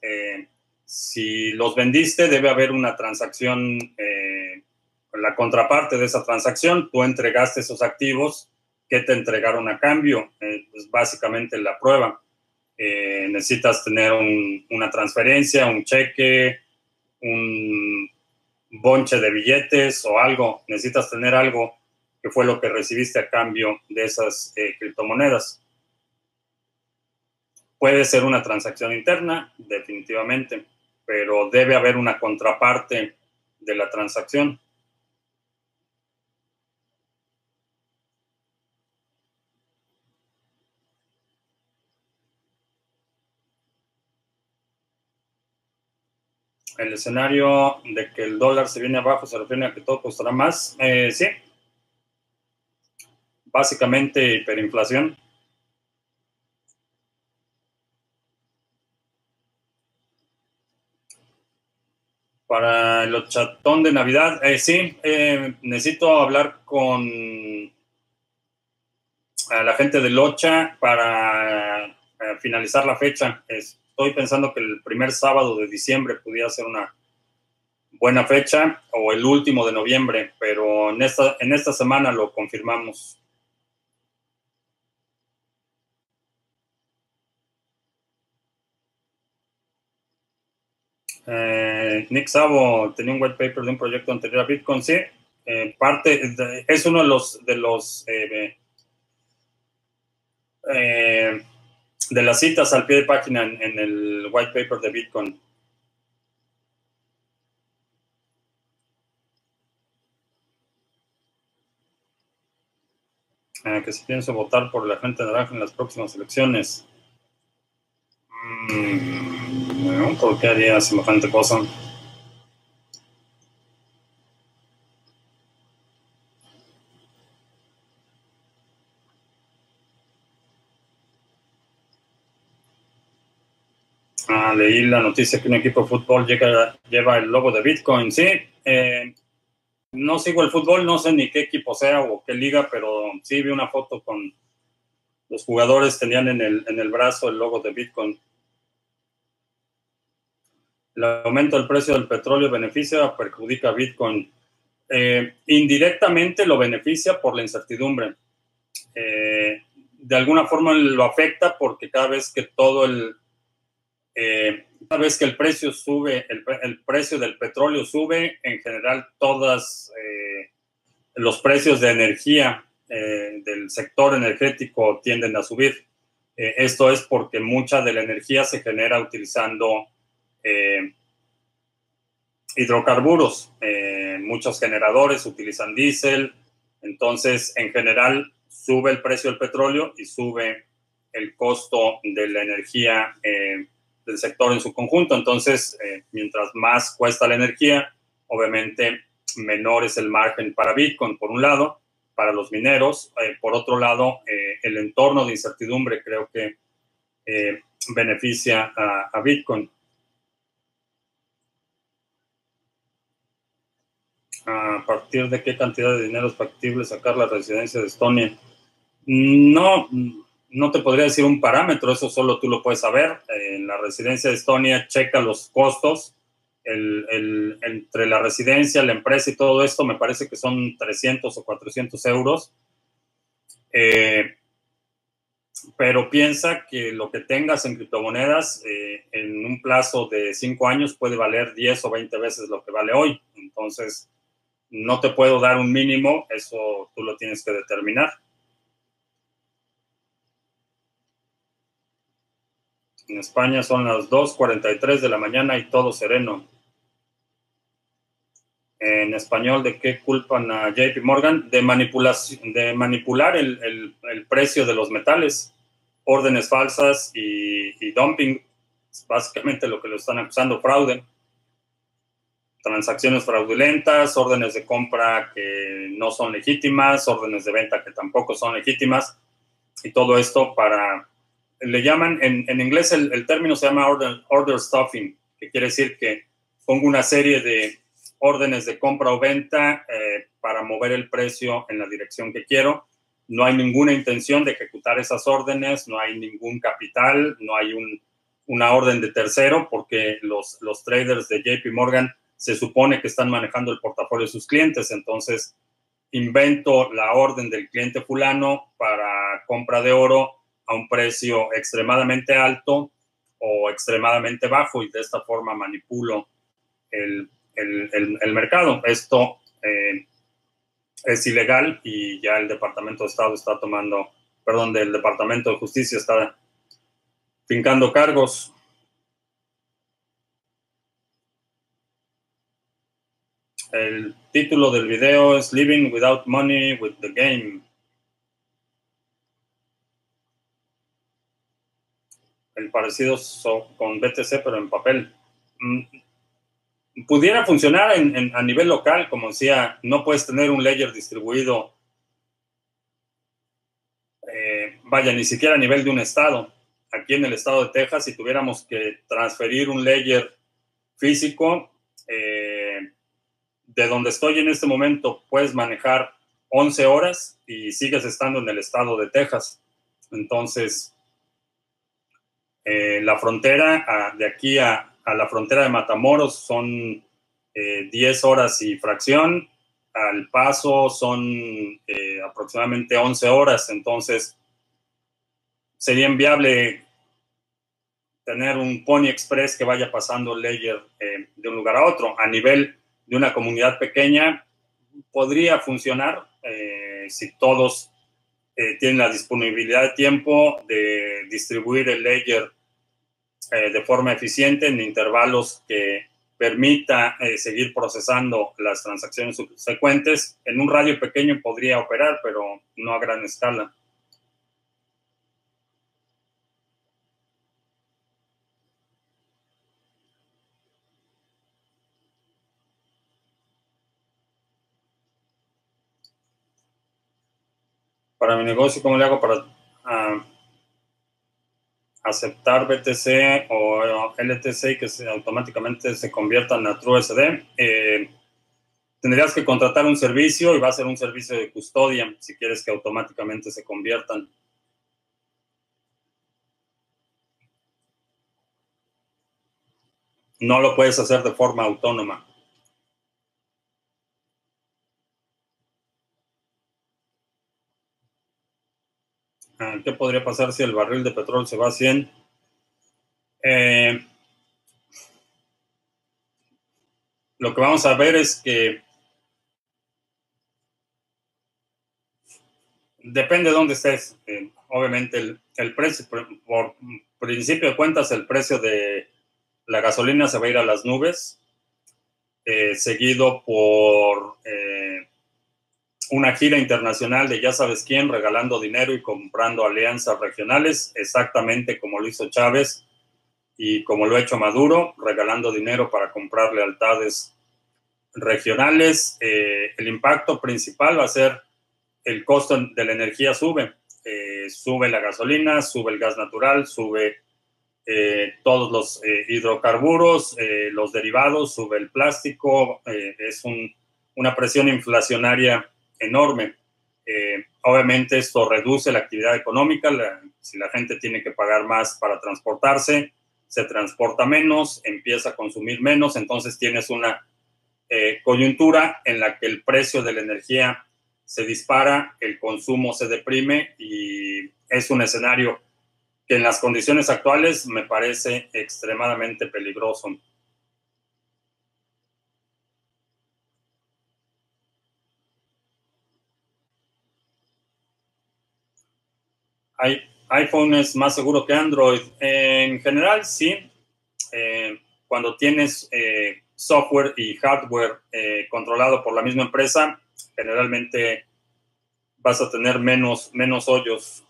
Eh, si los vendiste, debe haber una transacción, eh, la contraparte de esa transacción, tú entregaste esos activos que te entregaron a cambio, pues básicamente la prueba. Eh, necesitas tener una transferencia, un cheque, un bonche de billetes o algo, necesitas tener algo que fue lo que recibiste a cambio de esas criptomonedas. Puede ser una transacción interna, definitivamente pero debe haber una contraparte de la transacción. El escenario de que el dólar se viene abajo se refiere a que todo costará más. Eh, sí. Básicamente hiperinflación. Para el chatón de Navidad, eh, sí, eh, necesito hablar con la gente de Locha para eh, finalizar la fecha. Estoy pensando que el primer sábado de diciembre pudiera ser una buena fecha o el último de noviembre, pero en esta, en esta semana lo confirmamos. Eh, Nick Savo tenía un white paper de un proyecto anterior a Bitcoin, sí. Eh, parte, es uno de los, de los eh, de las citas al pie de página en, el white paper de Bitcoin. que si pienso votar por la gente naranja en las próximas elecciones. Mm. ¿por qué haría semejante cosa? Ah, leí la noticia que un equipo de fútbol lleva el logo de Bitcoin. Sí, eh, no sigo el fútbol, no sé ni qué equipo sea o qué liga, pero sí vi una foto con los jugadores tenían en el, en el brazo el logo de Bitcoin. El aumento del precio del petróleo beneficia o perjudica a Bitcoin. Eh, indirectamente lo beneficia por la incertidumbre. Eh, de alguna forma lo afecta porque cada vez que todo el, eh, cada vez que el precio sube, el, precio del petróleo sube, en general todos los precios de energía del sector energético tienden a subir. esto es porque mucha de la energía se genera utilizando eh, hidrocarburos. Eh, muchos generadores utilizan diésel, entonces en general sube el precio del petróleo y sube el costo de la energía eh, del sector en su conjunto. Entonces, mientras más cuesta la energía, obviamente menor es el margen para Bitcoin, por un lado, para los mineros. por otro lado, el entorno de incertidumbre creo que beneficia a Bitcoin. a partir de qué cantidad de dinero es factible sacar la residencia de Estonia. No, no te podría decir un parámetro, eso solo tú lo puedes saber. En la residencia de Estonia checa los costos. Entre la residencia, la empresa y todo esto, me parece que son 300 o 400 euros. Eh, pero piensa que lo que tengas en criptomonedas eh, en un plazo de 5 años puede valer 10 o 20 veces lo que vale hoy. Entonces, no te puedo dar un mínimo, eso tú lo tienes que determinar. En España son las 2.43 de la mañana y todo sereno. En español, ¿de qué culpan a JP Morgan? De, manipular el, precio de los metales, órdenes falsas y, y dumping. Es básicamente lo que lo están acusando, fraude transacciones fraudulentas, órdenes de compra que no son legítimas, órdenes de venta que tampoco son legítimas, y todo esto para le llaman, en, en inglés el, término se llama order, stuffing, que quiere decir que pongo una serie de órdenes de compra o venta eh, para mover el precio en la dirección que quiero. No hay ninguna intención de ejecutar esas órdenes, no hay ningún capital, no hay un, una orden de tercero, porque los, los traders de JP Morgan se supone que están manejando el portafolio de sus clientes. Entonces, invento la orden del cliente fulano para compra de oro a un precio extremadamente alto o extremadamente bajo y de esta forma manipulo el, el, el, mercado. Esto eh, es ilegal y ya el Departamento de Estado está tomando, perdón, del Departamento de Justicia está fincando cargos. El título del video es Living Without Money with the Game. El parecido con BTC, pero en papel. Mm, pudiera funcionar en, a nivel local, como decía, no puedes tener un ledger distribuido, eh, vaya, ni siquiera a nivel de un estado. Aquí en el estado de Texas, si tuviéramos que transferir un ledger físico, eh, de donde estoy en este momento, puedes manejar 11 horas y sigues estando en el estado de Texas. Entonces, eh, la frontera de aquí a, a la frontera de Matamoros son 10 eh, horas y fracción, al paso son eh, aproximadamente 11 horas, entonces sería inviable tener un Pony Express que vaya pasando layer de un lugar a otro. A nivel de una comunidad pequeña, podría funcionar si todos tienen la disponibilidad de tiempo de distribuir el layer eh, de forma eficiente en intervalos que permita eh, seguir procesando las transacciones subsecuentes. En un radio pequeño podría operar, pero no a gran escala. Para mi negocio, ¿cómo le hago para ah, aceptar BTC o LTC y que automáticamente se conviertan a TrueSD, eh, tendrías que contratar un servicio y va a ser un servicio de custodia si quieres que automáticamente se conviertan. No lo puedes hacer de forma autónoma. ¿Qué podría pasar si el barril de petróleo se va a 100? Eh, lo que vamos a ver es que depende de dónde estés. Eh, obviamente el, precio, por, principio de cuentas, el precio de la gasolina se va a ir a las nubes, eh, seguido por una gira internacional de ya sabes quién, regalando dinero y comprando alianzas regionales, exactamente como lo hizo Chávez y como lo ha hecho Maduro, regalando dinero para comprar lealtades regionales. Eh, el impacto principal va a ser el costo de la energía sube. Eh, sube la gasolina, sube el gas natural, sube eh, todos los hidrocarburos, los derivados, sube el plástico. es una presión inflacionaria enorme. Eh, obviamente esto reduce la actividad económica, si la gente tiene que pagar más para transportarse, se transporta menos, empieza a consumir menos, entonces tienes una eh, coyuntura en la que el precio de la energía se dispara, el consumo se deprime y es un escenario que en las condiciones actuales me parece extremadamente peligroso. iPhone es más seguro que Android. en general, sí. Eh, cuando tienes eh, software y hardware eh, controlado por la misma empresa, generalmente vas a tener menos, menos hoyos.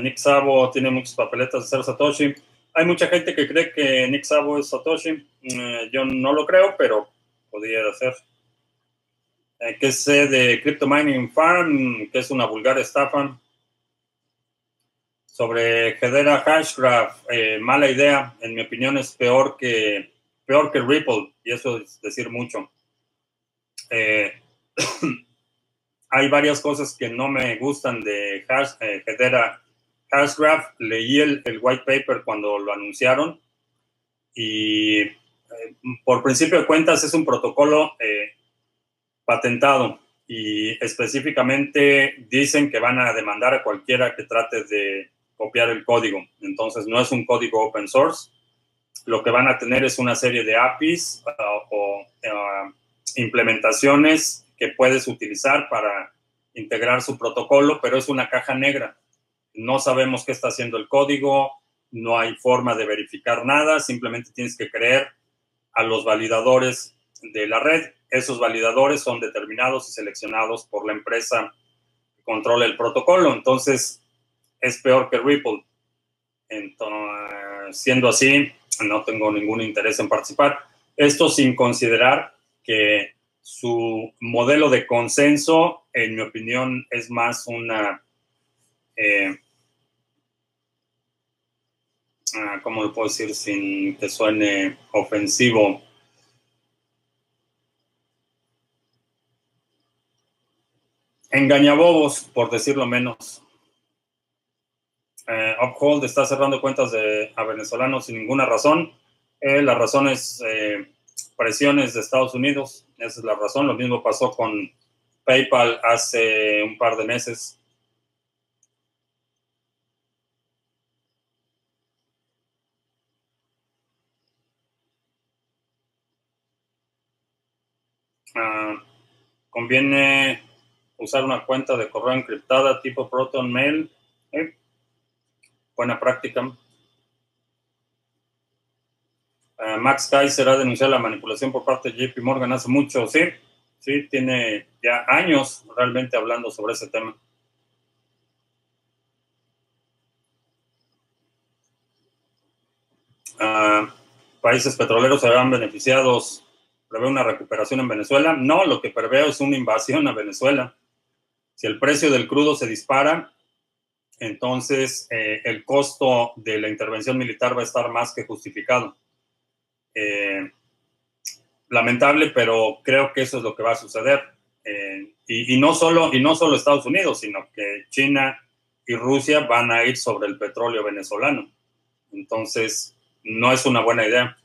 Nick Sabo tiene muchas papeletas de ser Satoshi. Hay mucha gente que cree que Nick Sabo es Satoshi. yo no lo creo, pero podría ser. Eh, ¿Qué sé de Crypto Mining Farm? Que es una vulgar estafa. Sobre Hedera Hashgraph, eh, mala idea. En mi opinión es peor que, peor que Ripple, y eso es decir mucho. Eh, *coughs* hay varias cosas que no me gustan de Hash, Hedera Hashgraph. Leí el, el white paper cuando lo anunciaron y por principio de cuentas es un protocolo eh, patentado y específicamente dicen que van a demandar a cualquiera que trate de copiar el código. Entonces no es un código open source. Lo que van a tener es una serie de APIs uh, o uh, implementaciones que puedes utilizar para integrar su protocolo, pero es una caja negra. No sabemos qué está haciendo el código, no hay forma de verificar nada, simplemente tienes que creer a los validadores de la red. Esos validadores son determinados y seleccionados por la empresa que controla el protocolo. Entonces, es peor que Ripple. Siendo así, no tengo ningún interés en participar. Esto sin considerar que su modelo de consenso, en mi opinión, es más una... Eh, Ah, ¿cómo lo puedo decir sin que suene ofensivo? Engañabobos, por decirlo menos. Eh, Uphold está cerrando cuentas de, a venezolanos sin ninguna razón. Eh, la razón es eh, presiones de Estados Unidos. Esa es la razón. Lo mismo pasó con PayPal hace un par de meses. Ah, conviene usar una cuenta de correo encriptada tipo Proton Mail. ¿eh? Buena práctica. Ah, Max Kaiser ha denunciado la manipulación por parte de JP Morgan hace mucho. Sí, sí, tiene ya años realmente hablando sobre ese tema. Ah, países petroleros se verán beneficiados prevé una recuperación en Venezuela. No, lo que preveo es una invasión a Venezuela. Si el precio del crudo se dispara, entonces eh, el costo de la intervención militar va a estar más que justificado. Eh, lamentable, pero creo que eso es lo que va a suceder. Eh, y, no solo, y no solo Estados Unidos, sino que China y Rusia van a ir sobre el petróleo venezolano. Entonces, no es una buena idea.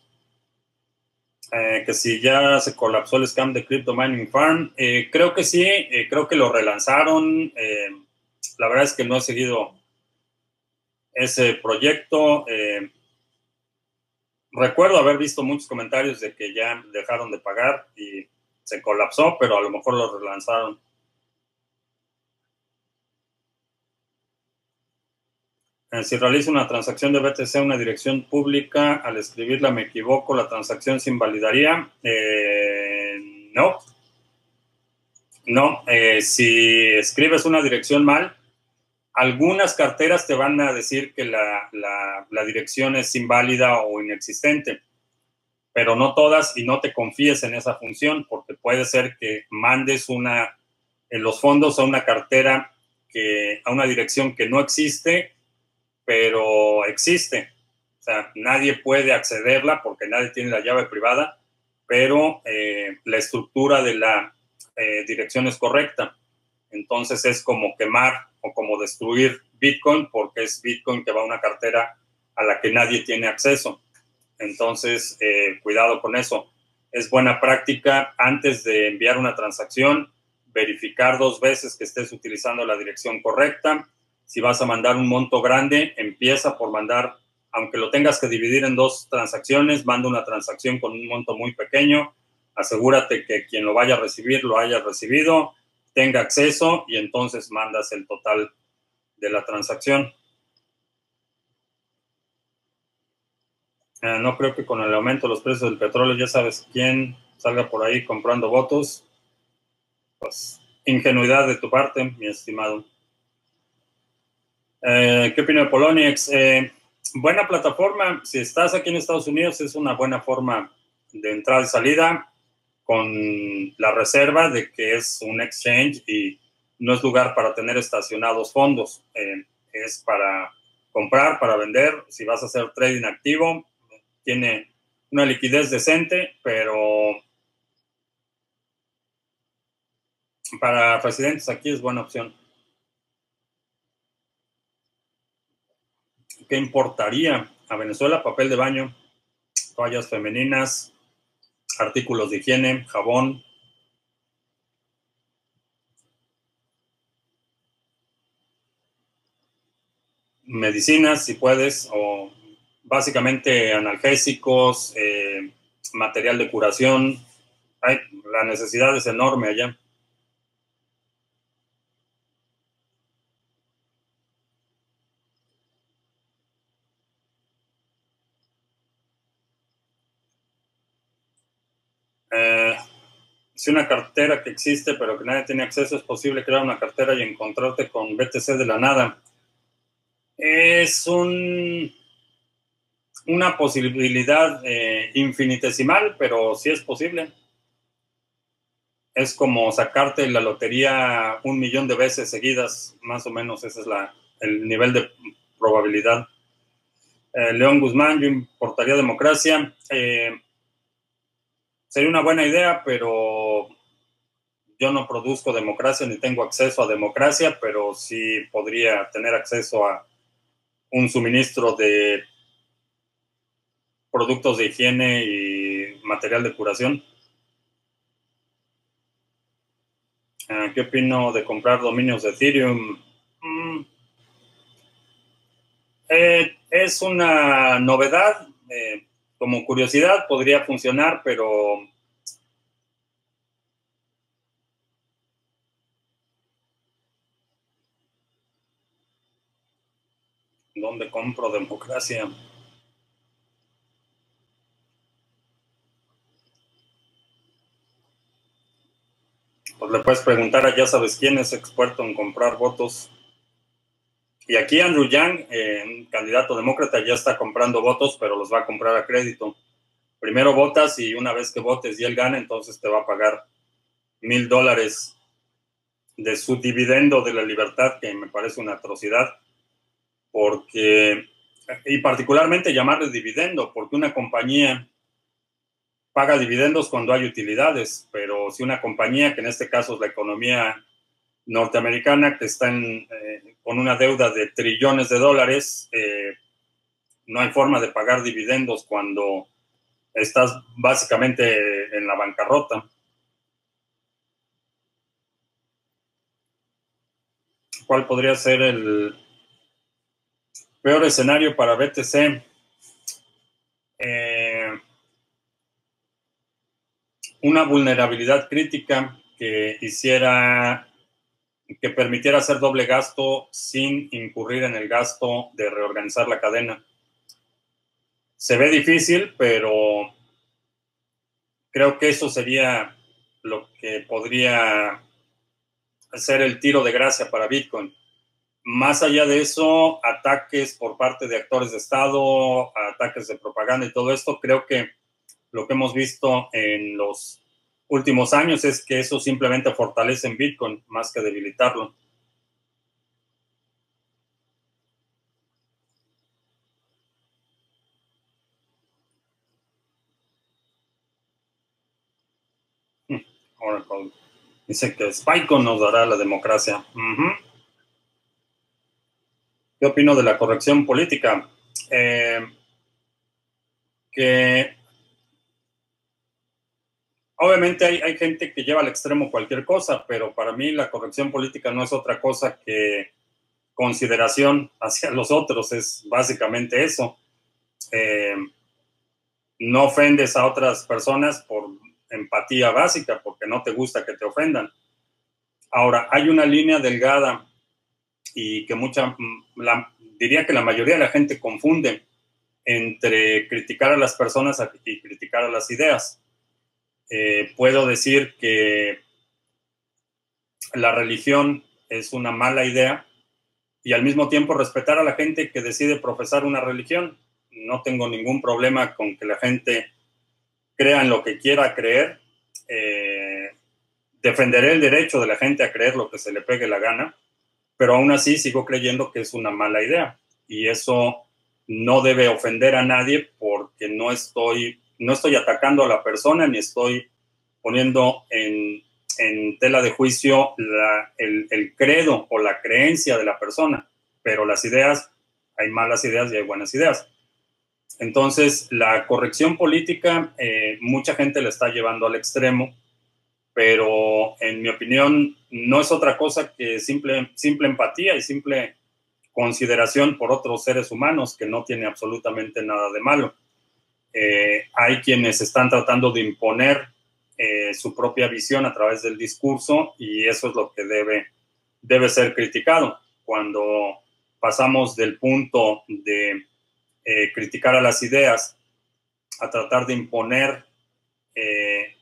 Eh, que si ya se colapsó el scam de Crypto Mining Farm. Eh, creo que sí, eh, creo que lo relanzaron. la verdad es que no he seguido ese proyecto. recuerdo haber visto muchos comentarios de que ya dejaron de pagar y se colapsó, pero a lo mejor lo relanzaron. Si realizo una transacción de BTC a una dirección pública, al escribirla me equivoco, la transacción se invalidaría. Eh, no. No. Eh, si escribes una dirección mal, algunas carteras te van a decir que la, la, dirección es inválida o inexistente, pero no todas y no te confíes en esa función porque puede ser que mandes una, en los fondos a una cartera que, a una dirección que no existe pero existe. O sea, nadie puede accederla porque nadie tiene la llave privada, pero eh, la estructura de la eh, dirección es correcta. Entonces es como quemar o como destruir Bitcoin porque es Bitcoin que va a una cartera a la que nadie tiene acceso. Entonces, eh, cuidado con eso. Es buena práctica antes de enviar una transacción, verificar dos veces que estés utilizando la dirección correcta si vas a mandar un monto grande, empieza por mandar, aunque lo tengas que dividir en dos transacciones, manda una transacción con un monto muy pequeño, asegúrate que quien lo vaya a recibir lo haya recibido, tenga acceso y entonces mandas el total de la transacción. Eh, no creo que con el aumento de los precios del petróleo ya sabes quién salga por ahí comprando votos. Pues ingenuidad de tu parte, mi estimado. Eh, ¿Qué opina de Poloniex? Eh, buena plataforma. Si estás aquí en Estados Unidos, es una buena forma de entrada y salida. con la reserva de que es un exchange y no es lugar para tener estacionados fondos. Eh, es para comprar, para vender. Si vas a hacer trading activo, tiene una liquidez decente, pero para residentes aquí es buena opción. ¿Qué importaría a Venezuela? Papel de baño, toallas femeninas, artículos de higiene, jabón. Medicinas, si puedes, o básicamente analgésicos, eh, material de curación. la necesidad es enorme allá. Si una cartera que existe pero que nadie tiene acceso, es posible crear una cartera y encontrarte con BTC de la nada. Es un, una posibilidad eh, infinitesimal, pero sí es posible. Es como sacarte la lotería un millón de veces seguidas, más o menos, ese es el nivel de probabilidad. Eh, León Guzmán, yo importaría democracia. Eh, sería una buena idea, pero yo no produzco democracia ni tengo acceso a democracia, pero sí podría tener acceso a un suministro de productos de higiene y material de curación. Ah, ¿Qué opino de comprar dominios de Ethereum? Mm. Eh, es una novedad. Eh, como curiosidad podría funcionar, pero ¿dónde compro democracia? Pues le puedes preguntar a ya sabes quién es experto en comprar votos. Y aquí Andrew Yang, eh, candidato demócrata, ya está comprando votos, pero los va a comprar a crédito. Primero votas y una vez que votes y él gana, entonces te va a pagar mil dólares de su dividendo de la libertad, que me parece una atrocidad, porque, y particularmente llamarle dividendo, porque una compañía paga dividendos cuando hay utilidades, pero si una compañía, que en este caso es la economía norteamericana que están eh, con una deuda de trillones de dólares, eh, no hay forma de pagar dividendos cuando estás básicamente en la bancarrota. ¿Cuál podría ser el peor escenario para BTC? Eh, una vulnerabilidad crítica que hiciera que permitiera hacer doble gasto sin incurrir en el gasto de reorganizar la cadena. Se ve difícil, pero creo que eso sería lo que podría ser el tiro de gracia para Bitcoin. Más allá de eso, ataques por parte de actores de Estado, ataques de propaganda y todo esto, creo que lo que hemos visto en los últimos años es que eso simplemente fortalece en Bitcoin más que debilitarlo. Hmm, Oracle dice que Spycon nos dará la democracia. ¿Qué opino de la corrección política? Eh, que obviamente hay, gente que lleva al extremo cualquier cosa, pero para mí la corrección política no es otra cosa que consideración *laughs* hacia los otros, es básicamente eso. Eh, no ofendes a otras personas por empatía básica, porque no te gusta que te ofendan. Ahora, hay una línea delgada y que mucha, diría que la mayoría de la gente confunde entre criticar a las personas y criticar a las ideas. Eh, puedo decir que la religión es una mala idea y al mismo tiempo respetar a la gente que decide profesar una religión. No tengo ningún problema con que la gente crea en lo que quiera creer, eh, defenderé el derecho de la gente a creer lo que se le pegue la gana, pero aún así sigo creyendo que es una mala idea y eso no debe ofender a nadie porque no estoy, no estoy atacando a la persona ni estoy poniendo en, tela de juicio el, credo o la creencia de la persona, pero las ideas, hay malas ideas y hay buenas ideas. Entonces, la corrección política, eh, mucha gente la está llevando al extremo, pero en mi opinión no es otra cosa que simple, simple empatía y simple consideración por otros seres humanos, que no tiene absolutamente nada de malo. Eh, hay quienes están tratando de imponer eh, su propia visión a través del discurso y eso es lo que debe, debe ser criticado. Cuando pasamos del punto de eh, criticar a las ideas, a tratar de imponer eh,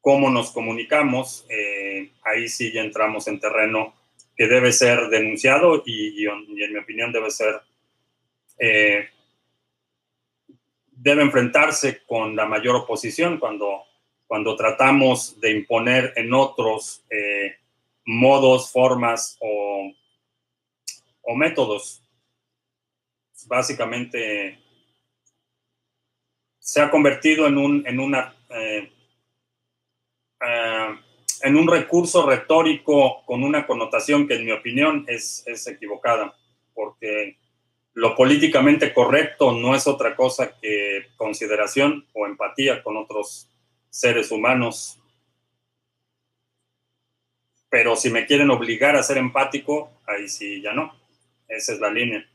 cómo nos comunicamos, eh, ahí sí ya entramos en terreno que debe ser denunciado y, en mi opinión debe ser, debe enfrentarse con la mayor oposición cuando, cuando tratamos de imponer en otros modos, formas o, o métodos. Básicamente se ha convertido en un, en una, eh, eh, en un recurso retórico con una connotación que en mi opinión es, es equivocada, porque lo políticamente correcto no es otra cosa que consideración o empatía con otros seres humanos. Pero si me quieren obligar a ser empático, ahí sí ya no. Esa es la línea.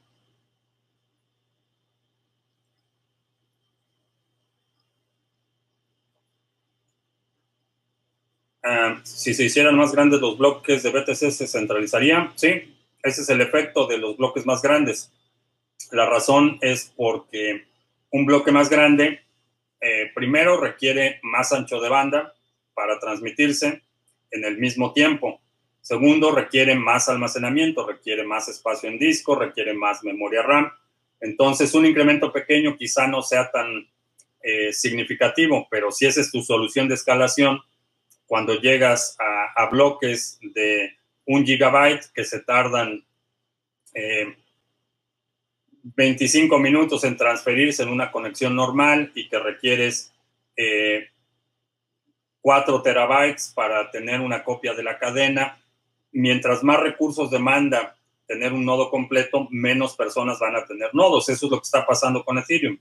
Ah, si se hicieran más grandes los bloques de BTC, se centralizaría. Sí, ese es el efecto de los bloques más grandes. La razón es porque un bloque más grande, eh, primero, requiere más ancho de banda para transmitirse en el mismo tiempo. Segundo, requiere más almacenamiento, requiere más espacio en disco, requiere más memoria RAM. Entonces, un incremento pequeño quizá no sea tan eh, significativo, pero si esa es tu solución de escalación, cuando llegas a, bloques de un gigabyte que se tardan 25 eh, minutos en transferirse en una conexión normal y que requieres 4 eh, terabytes para tener una copia de la cadena. Mientras más recursos demanda tener un nodo completo, menos personas van a tener nodos. Eso es lo que está pasando con Ethereum.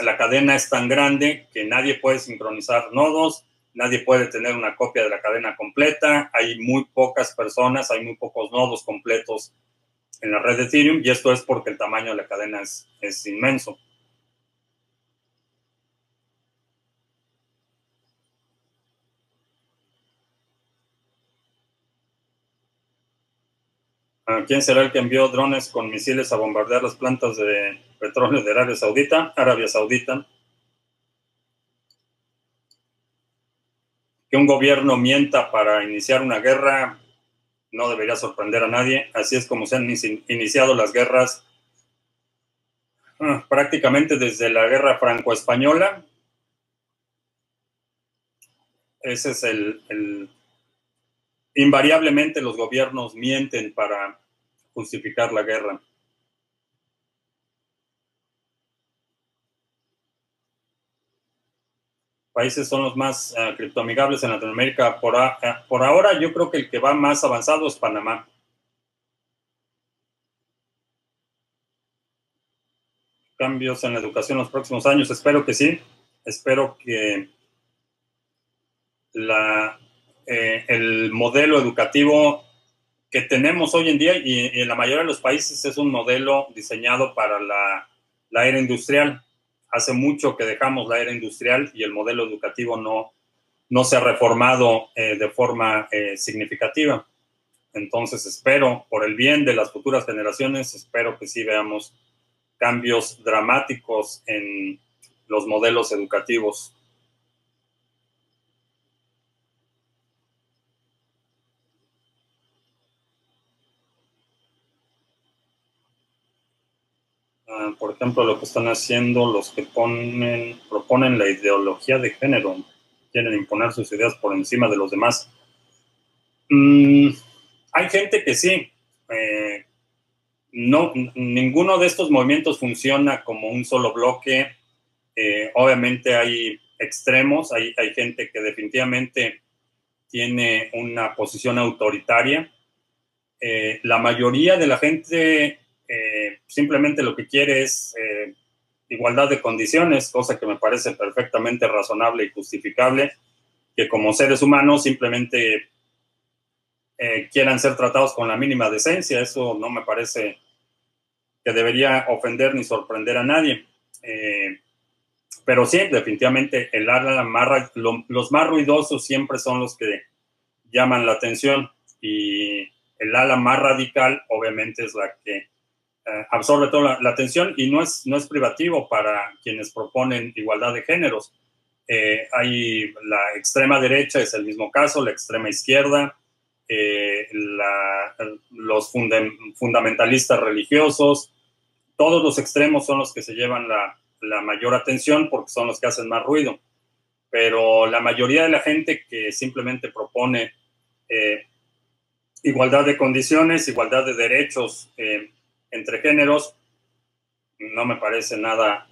La cadena es tan grande que nadie puede sincronizar nodos nadie puede tener una copia de la cadena completa, hay muy pocas personas, hay muy pocos nodos completos en la red de Ethereum y esto es porque el tamaño de la cadena es, inmenso. ¿Quién será el que envió drones con misiles a bombardear las plantas de petróleo de Arabia Saudita? Arabia Saudita. que un gobierno mienta para iniciar una guerra no debería sorprender a nadie. Así es como se han iniciado las guerras ah, prácticamente desde la guerra franco-española. Ese es el, Invariablemente los gobiernos mienten para justificar la guerra. Países son los más uh, criptoamigables en Latinoamérica. Por, eh, por ahora, yo creo que el que va más avanzado es Panamá. Cambios en la educación en los próximos años. Espero que sí. Espero que la, eh, el modelo educativo que tenemos hoy en día y, en la mayoría de los países es un modelo diseñado para la, la era industrial hace mucho que dejamos la era industrial y el modelo educativo no, no se ha reformado eh, de forma eh, significativa. Entonces espero, por el bien de las futuras generaciones, espero que sí veamos cambios dramáticos en los modelos educativos. Por ejemplo, lo que están haciendo los que ponen, proponen la ideología de género. quieren imponer sus ideas por encima de los demás. Mm, hay gente que sí. Eh, no, ninguno de estos movimientos funciona como un solo bloque. Eh, obviamente hay extremos, hay, hay, gente que definitivamente tiene una posición autoritaria. Eh, la mayoría de la gente simplemente lo que quiere es igualdad de condiciones, cosa que me parece perfectamente razonable y justificable, que como seres humanos simplemente eh, quieran ser tratados con la mínima decencia. Eso no me parece que debería ofender ni sorprender a nadie. Eh, pero sí, definitivamente el ala más, los más ruidosos siempre son los que llaman la atención y el ala más radical obviamente es la que eh, absorbe toda la, atención y no es, no es privativo para quienes proponen igualdad de géneros. hay la extrema derecha, es el mismo caso, la extrema izquierda, eh, los fundamentalistas religiosos, todos los extremos son los que se llevan la, mayor atención porque son los que hacen más ruido. Pero la mayoría de la gente que simplemente propone eh, igualdad de condiciones, igualdad de derechos eh, entre géneros, no me parece nada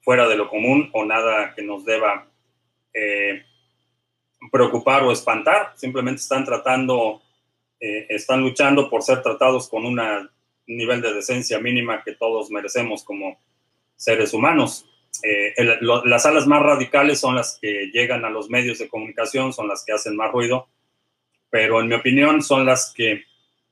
fuera de lo común o nada que nos deba preocupar o espantar, simplemente están tratando, eh, están luchando por ser tratados con un nivel de decencia mínima que todos merecemos como seres humanos. Eh, las alas más radicales son las que llegan a los medios de comunicación, son las que hacen más ruido, pero en mi opinión son las que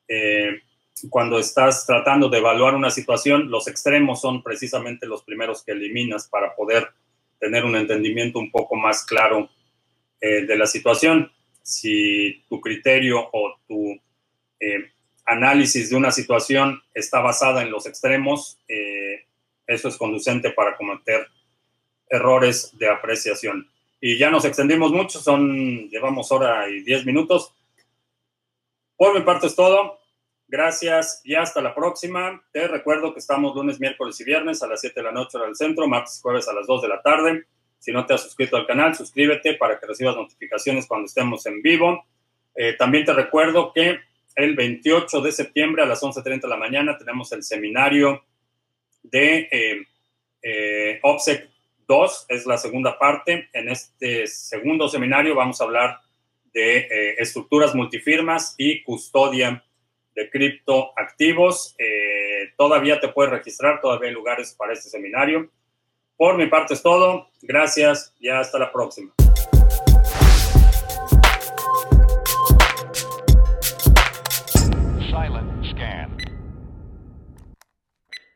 eh, cuando estás tratando de evaluar una situación, los extremos son precisamente los primeros que eliminas para poder tener un entendimiento un poco más claro eh, de la situación. Si tu criterio o tu eh, análisis de una situación está basada en los extremos, eh, eso es conducente para cometer errores de apreciación. Y ya nos extendimos mucho, son, llevamos hora y diez minutos. Por mi parte es todo. Gracias y hasta la próxima. Te recuerdo que estamos lunes, miércoles y viernes a las 7 de la noche hora del centro, martes y jueves a las 2 de la tarde. Si no te has suscrito al canal, suscríbete para que recibas notificaciones cuando estemos en vivo. Eh, también te recuerdo que el 28 de septiembre a las 11.30 de la mañana tenemos el seminario de eh, eh, OPSEC 2, es la segunda parte. En este segundo seminario vamos a hablar de estructuras multifirmas y custodia de criptoactivos. todavía te puedes registrar, todavía hay lugares para este seminario. Por mi parte es todo. Gracias y hasta la próxima.